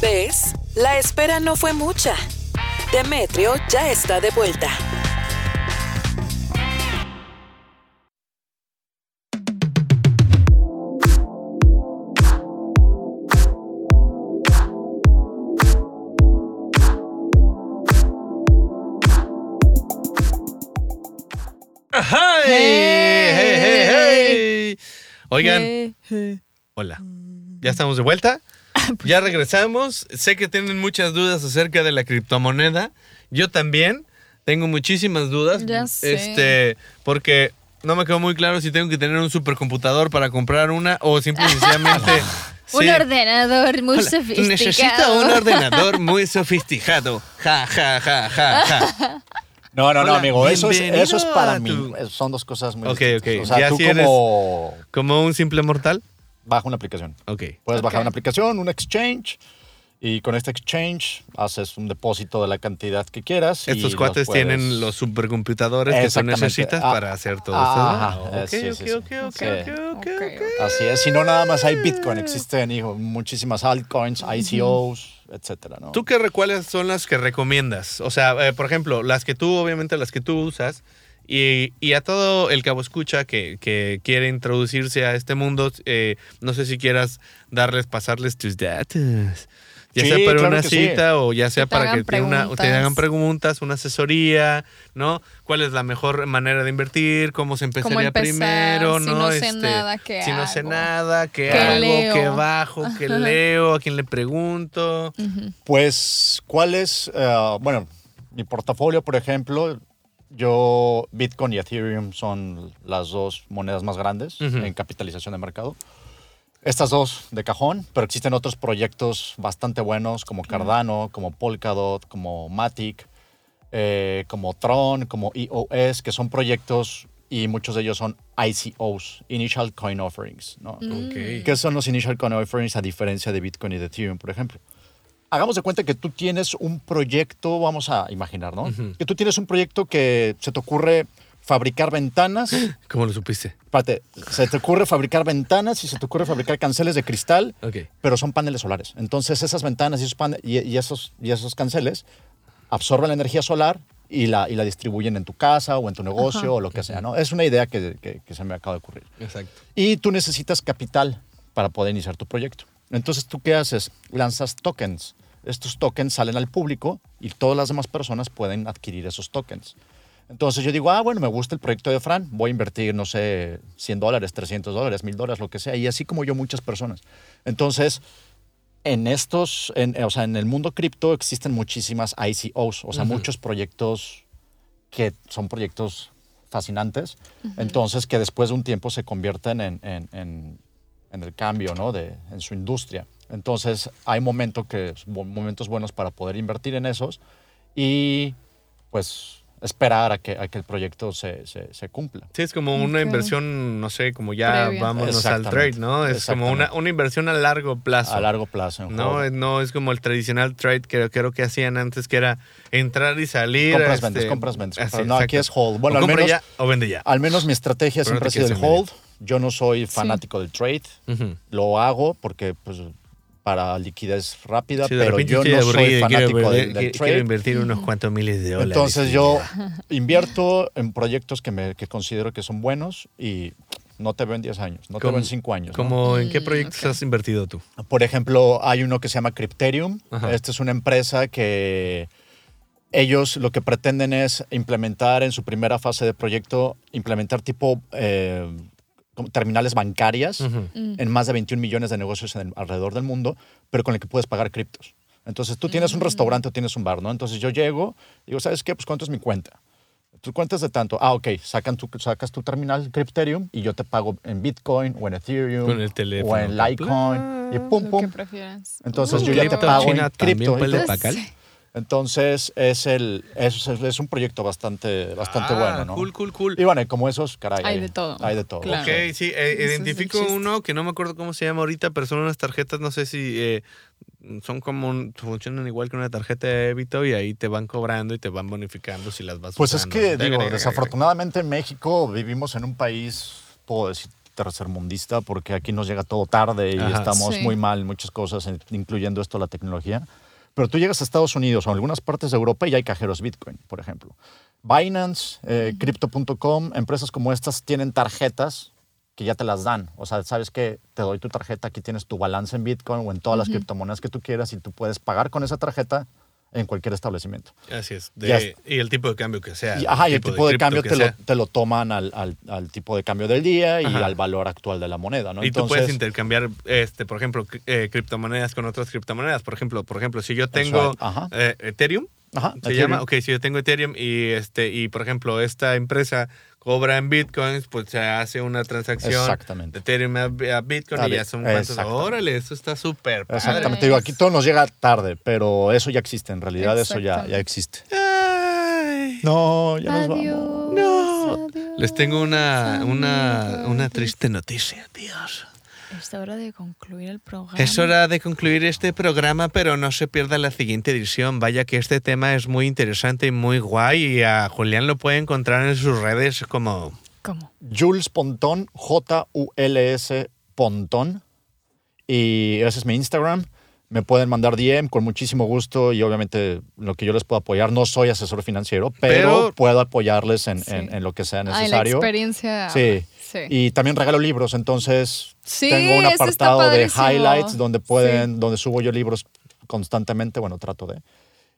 ¿Ves? La espera no fue mucha. Demetrio ya está de vuelta. Oigan. Hola. Ya estamos de vuelta. <laughs> Ya regresamos. Sé que tienen muchas dudas acerca de la criptomoneda. Yo también tengo muchísimas dudas. Ya sé. Este, porque no me quedó muy claro si tengo que tener un supercomputador para comprar una o simple y sencillamente. <laughs> Un sí. ordenador muy Hola, sofisticado. Necesito un ordenador muy <laughs> sofisticado. Ja, ja, ja, ja, ja. No, no, no, amigo. Eso es, eso es para mí. tu- Son dos cosas muy Ok, distintas. ok. O sea, Ya tú si eres- como Como un simple mortal. baja una aplicación. Ok. Puedes bajar una aplicación, un exchange, y con este exchange haces un depósito de la cantidad que quieras. y Estos los cuates puedes- tienen los supercomputadores que tú necesitas Ah, para hacer todo esto. Así es. Si no, nada más hay Bitcoin. Existen hijo, muchísimas altcoins, ICOs, etcétera, ¿no? ¿Tú qué cuáles son las que recomiendas? O sea, eh, por ejemplo, las que tú, obviamente las que tú usas, y, y a todo el cabo escucha que, que quiere introducirse a este mundo, eh, no sé si quieras darles, pasarles tus datos. Ya Sí, sea para claro una sí. cita o ya sea para que te, una- te hagan preguntas. una asesoría, ¿no? ¿Cuál es la mejor manera de invertir? ¿Cómo se empezaría empezar? primero? Si ¿no? no sé Este, nada, ¿qué Si no sé hago? nada, ¿qué, ¿Qué hago? leo? ¿Qué bajo? ¿Qué leo? ¿A quién le pregunto? Pues, ¿cuál es? eh, bueno, mi portafolio, por ejemplo, yo, Bitcoin y Ethereum son las dos monedas más grandes en capitalización de mercado. Estas dos de cajón, pero existen otros proyectos bastante buenos como Cardano, como Polkadot, como Matic, eh, como Tron, como EOS, que son proyectos y muchos de ellos son ICOs, Initial Coin Offerings. ¿no? Ok. ¿Qué son los Initial Coin Offerings a diferencia de Bitcoin y de Ethereum, por ejemplo? Hagamos de cuenta que tú tienes un proyecto, vamos a imaginar, ¿no? Que tú tienes un proyecto que se te ocurre fabricar ventanas. <gasps> ¿Cómo lo supiste? Espérate, se te ocurre fabricar ventanas y se te ocurre fabricar canceles de cristal, pero son paneles solares. Entonces esas ventanas y esos, y, y esos, y esos canceles absorben la energía solar y la, y la distribuyen en tu casa o en tu negocio o lo que sea, ¿no? Es una idea que- que- que se me acaba de ocurrir Exacto. y tú necesitas capital para poder iniciar tu proyecto. Entonces, ¿tú qué haces? Lanzas tokens. Estos tokens salen al público y todas las demás personas pueden adquirir esos tokens. Entonces yo digo, ah, bueno, me gusta el proyecto de Fran, voy a invertir, no sé, 100 dólares, 300 dólares, 1000 dólares, lo que sea, y así como yo muchas personas. Entonces, en estos, en, o sea, en el mundo cripto existen muchísimas ICOs, o sea, muchos proyectos que son proyectos fascinantes, entonces que después de un tiempo se convierten en, en- en- en el cambio, ¿no? De, en su industria. Entonces hay momentos, que, momentos buenos para poder invertir en esos y pues esperar a que, a que el proyecto se, se- se cumpla. Sí, es como una inversión, no sé, como ya Previa. vámonos al trade. ¿no? Es como una, una inversión a largo plazo. A largo plazo. No, no es como el tradicional trade que creo que hacían antes, que era entrar y salir. Compras, este, vendes, compras, vendes. así. No, aquí es hold. Bueno, o al menos, ya o vende ya. al menos mi estrategia Pero no siempre ha sido el hold. Yo no soy fanático del trade. Lo hago porque, pues, para liquidez rápida, Sí, pero yo no soy quiero, fanático perder- del, del quiero- quiero trade. invertir unos cuantos miles de dólares. Entonces yo ya. <laughs> invierto en proyectos que, me, que considero que son buenos y no te veo en 10 años, no te veo en 5 años. ¿no? Como, ¿En qué Mm, proyectos ok. has invertido tú? Por ejemplo, hay uno que se llama Crypterium. Ajá. Esta es una empresa que ellos lo que pretenden es implementar en su primera fase de proyecto, implementar tipo eh, terminales bancarias Ujú. en más de 21 millones de negocios en el- alrededor del mundo, pero con el que puedes pagar criptos. Entonces tú tienes un restaurante o tienes un bar, ¿no? Entonces yo llego y digo, ¿sabes qué? Pues ¿cuánto es mi cuenta? Tu cuenta es de tanto. Ah, ok. Sacan tu, sacas tu terminal Crypterium y yo te pago en Bitcoin o en Ethereum Con el teléfono. o en Litecoin y pum, Lo pum. Entonces Uh, yo ya te pago China en cripto. Entonces, es, el, es, es un proyecto bastante, bastante Ah, bueno, ¿no? Cool, cool, cool. Y bueno, como esos, caray. Hay de todo. Hay de todo. Claro. Ok, sí, eh, identifico uno que no me acuerdo cómo se llama ahorita, pero son unas tarjetas, no sé si eh, son como, un- funcionan igual que una tarjeta de débito y ahí te van cobrando y te van bonificando si las vas Pues es que, digo, desafortunadamente en México vivimos en un país, puedo decir, tercermundista, porque aquí nos llega todo tarde y Ajá. estamos Sí. muy mal en muchas cosas, en- incluyendo esto la tecnología. Pero tú llegas a Estados Unidos o a algunas partes de Europa y hay cajeros Bitcoin, por ejemplo. Binance, eh, Crypto.com, empresas como estas tienen tarjetas que ya te las dan. O sea, sabes que te doy tu tarjeta, aquí tienes tu balance en Bitcoin o en todas las criptomonedas que tú quieras y tú puedes pagar con esa tarjeta en cualquier establecimiento. Así es. Y el tipo de cambio que sea. Y, ajá, y el tipo de, cambio te lo, te lo toman al, al- al tipo de cambio del día y Ajá. al valor actual de la moneda, ¿no? Y tú puedes intercambiar, este, por ejemplo, eh, criptomonedas con otras criptomonedas. Por ejemplo, por ejemplo, si yo tengo ajá. eh, Ethereum, Ajá, se Ethereum. llama, ok, si yo tengo Ethereum y este y por ejemplo esta empresa cobra en bitcoins, pues se hace una transacción Exactamente. de Ethereum a, Bitcoin A y ya son cuantos. Órale, eso está súper. padre. Exactamente. Digo, aquí todo nos llega tarde, pero eso ya existe. En realidad eso ya, ya existe. Ay. No, ya nos vamos. No. adiós, Les tengo una, una, una triste noticia, Dios. Es hora de concluir el programa. Es hora de concluir este programa, pero no se pierda la siguiente edición. Vaya que este tema es muy interesante y muy guay y a Julián lo puede encontrar en sus redes como... ¿Cómo? Jules Pontón, J-U-L-S Pontón. Y ese es mi Instagram. Me pueden mandar DM con muchísimo gusto y obviamente lo que yo les puedo apoyar. No soy asesor financiero, pero, Pero- puedo apoyarles en, Sí. en- en lo que sea Ay, la necesario. experiencia. Sí. Sí. Y también regalo libros, entonces Sí, tengo un apartado de highlights donde pueden, Sí. donde subo yo libros constantemente, bueno, trato de.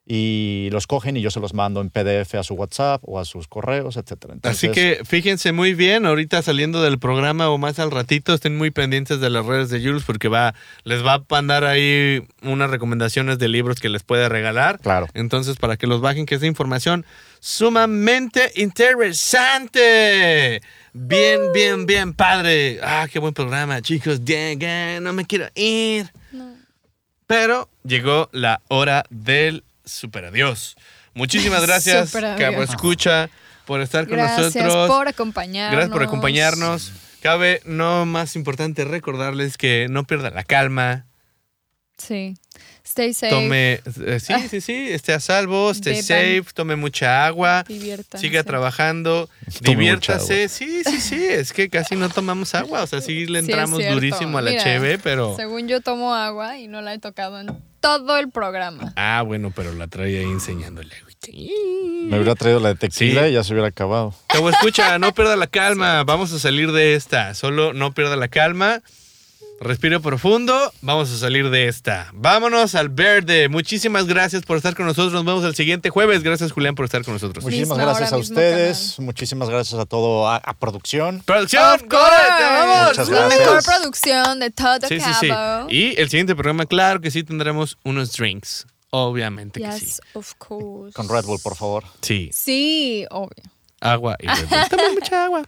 Y los cogen y yo se los mando en PDF a su WhatsApp o a sus correos, etc. Así que fíjense muy bien, ahorita saliendo del programa o más al ratito, estén muy pendientes de las redes de Jules porque va, les va a mandar ahí unas recomendaciones de libros que les puede regalar. Claro. Entonces, para que los bajen, que es información sumamente interesante. Bien, bien, bien, padre. Ah, qué buen programa, chicos. Bien, no me quiero ir. Pero llegó la hora del super adiós. Muchísimas <laughs> gracias. Cabo Escucha, por estar con Gracias nosotros. por acompañarnos. Gracias por acompañarnos. Cabe, no más importante, recordarles que no pierda la calma. Sí. Stay safe. Tome, eh, sí, sí, sí, esté a salvo, esté Beban. safe, tome mucha agua, siga trabajando, <laughs> Tome diviértase. Sí, sí, sí, es que casi no tomamos agua, o sea, sí le Sí, es entramos cierto. durísimo a la Mira, cheve, pero... Según yo tomo agua y no la he tocado en todo el programa. Ah, bueno, pero la traía ahí enseñándole. Me hubiera traído la de tequila Sí. y ya se hubiera acabado. Cabo, escucha, no pierda la calma. <laughs> Vamos a salir de esta. Solo no pierda la calma. Respiro profundo. Vamos a salir de esta. Vámonos al verde. Muchísimas gracias por estar con nosotros. Nos vemos el siguiente jueves. Gracias, Julián, por estar con nosotros. Muchísimas Misma gracias hora, a ustedes. Muchísimas gracias a todo, a, a producción. ¡Producción! Of course. ¡Córrete, vamos! Muchas La gracias. mejor producción de todo Sí, sí, sí. Cabo. Y el siguiente programa, claro que sí, tendremos unos drinks. Obviamente que sí. Yes, of course. Con Red Bull, por favor. Sí, Sí, obvio. agua y Red Bull. Toma mucha agua.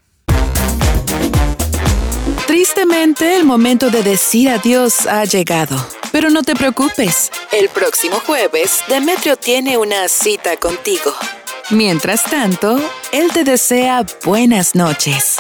Tristemente, el momento de decir adiós ha llegado. Pero no te preocupes. El próximo jueves, Demetrio tiene una cita contigo. Mientras tanto, él te desea buenas noches.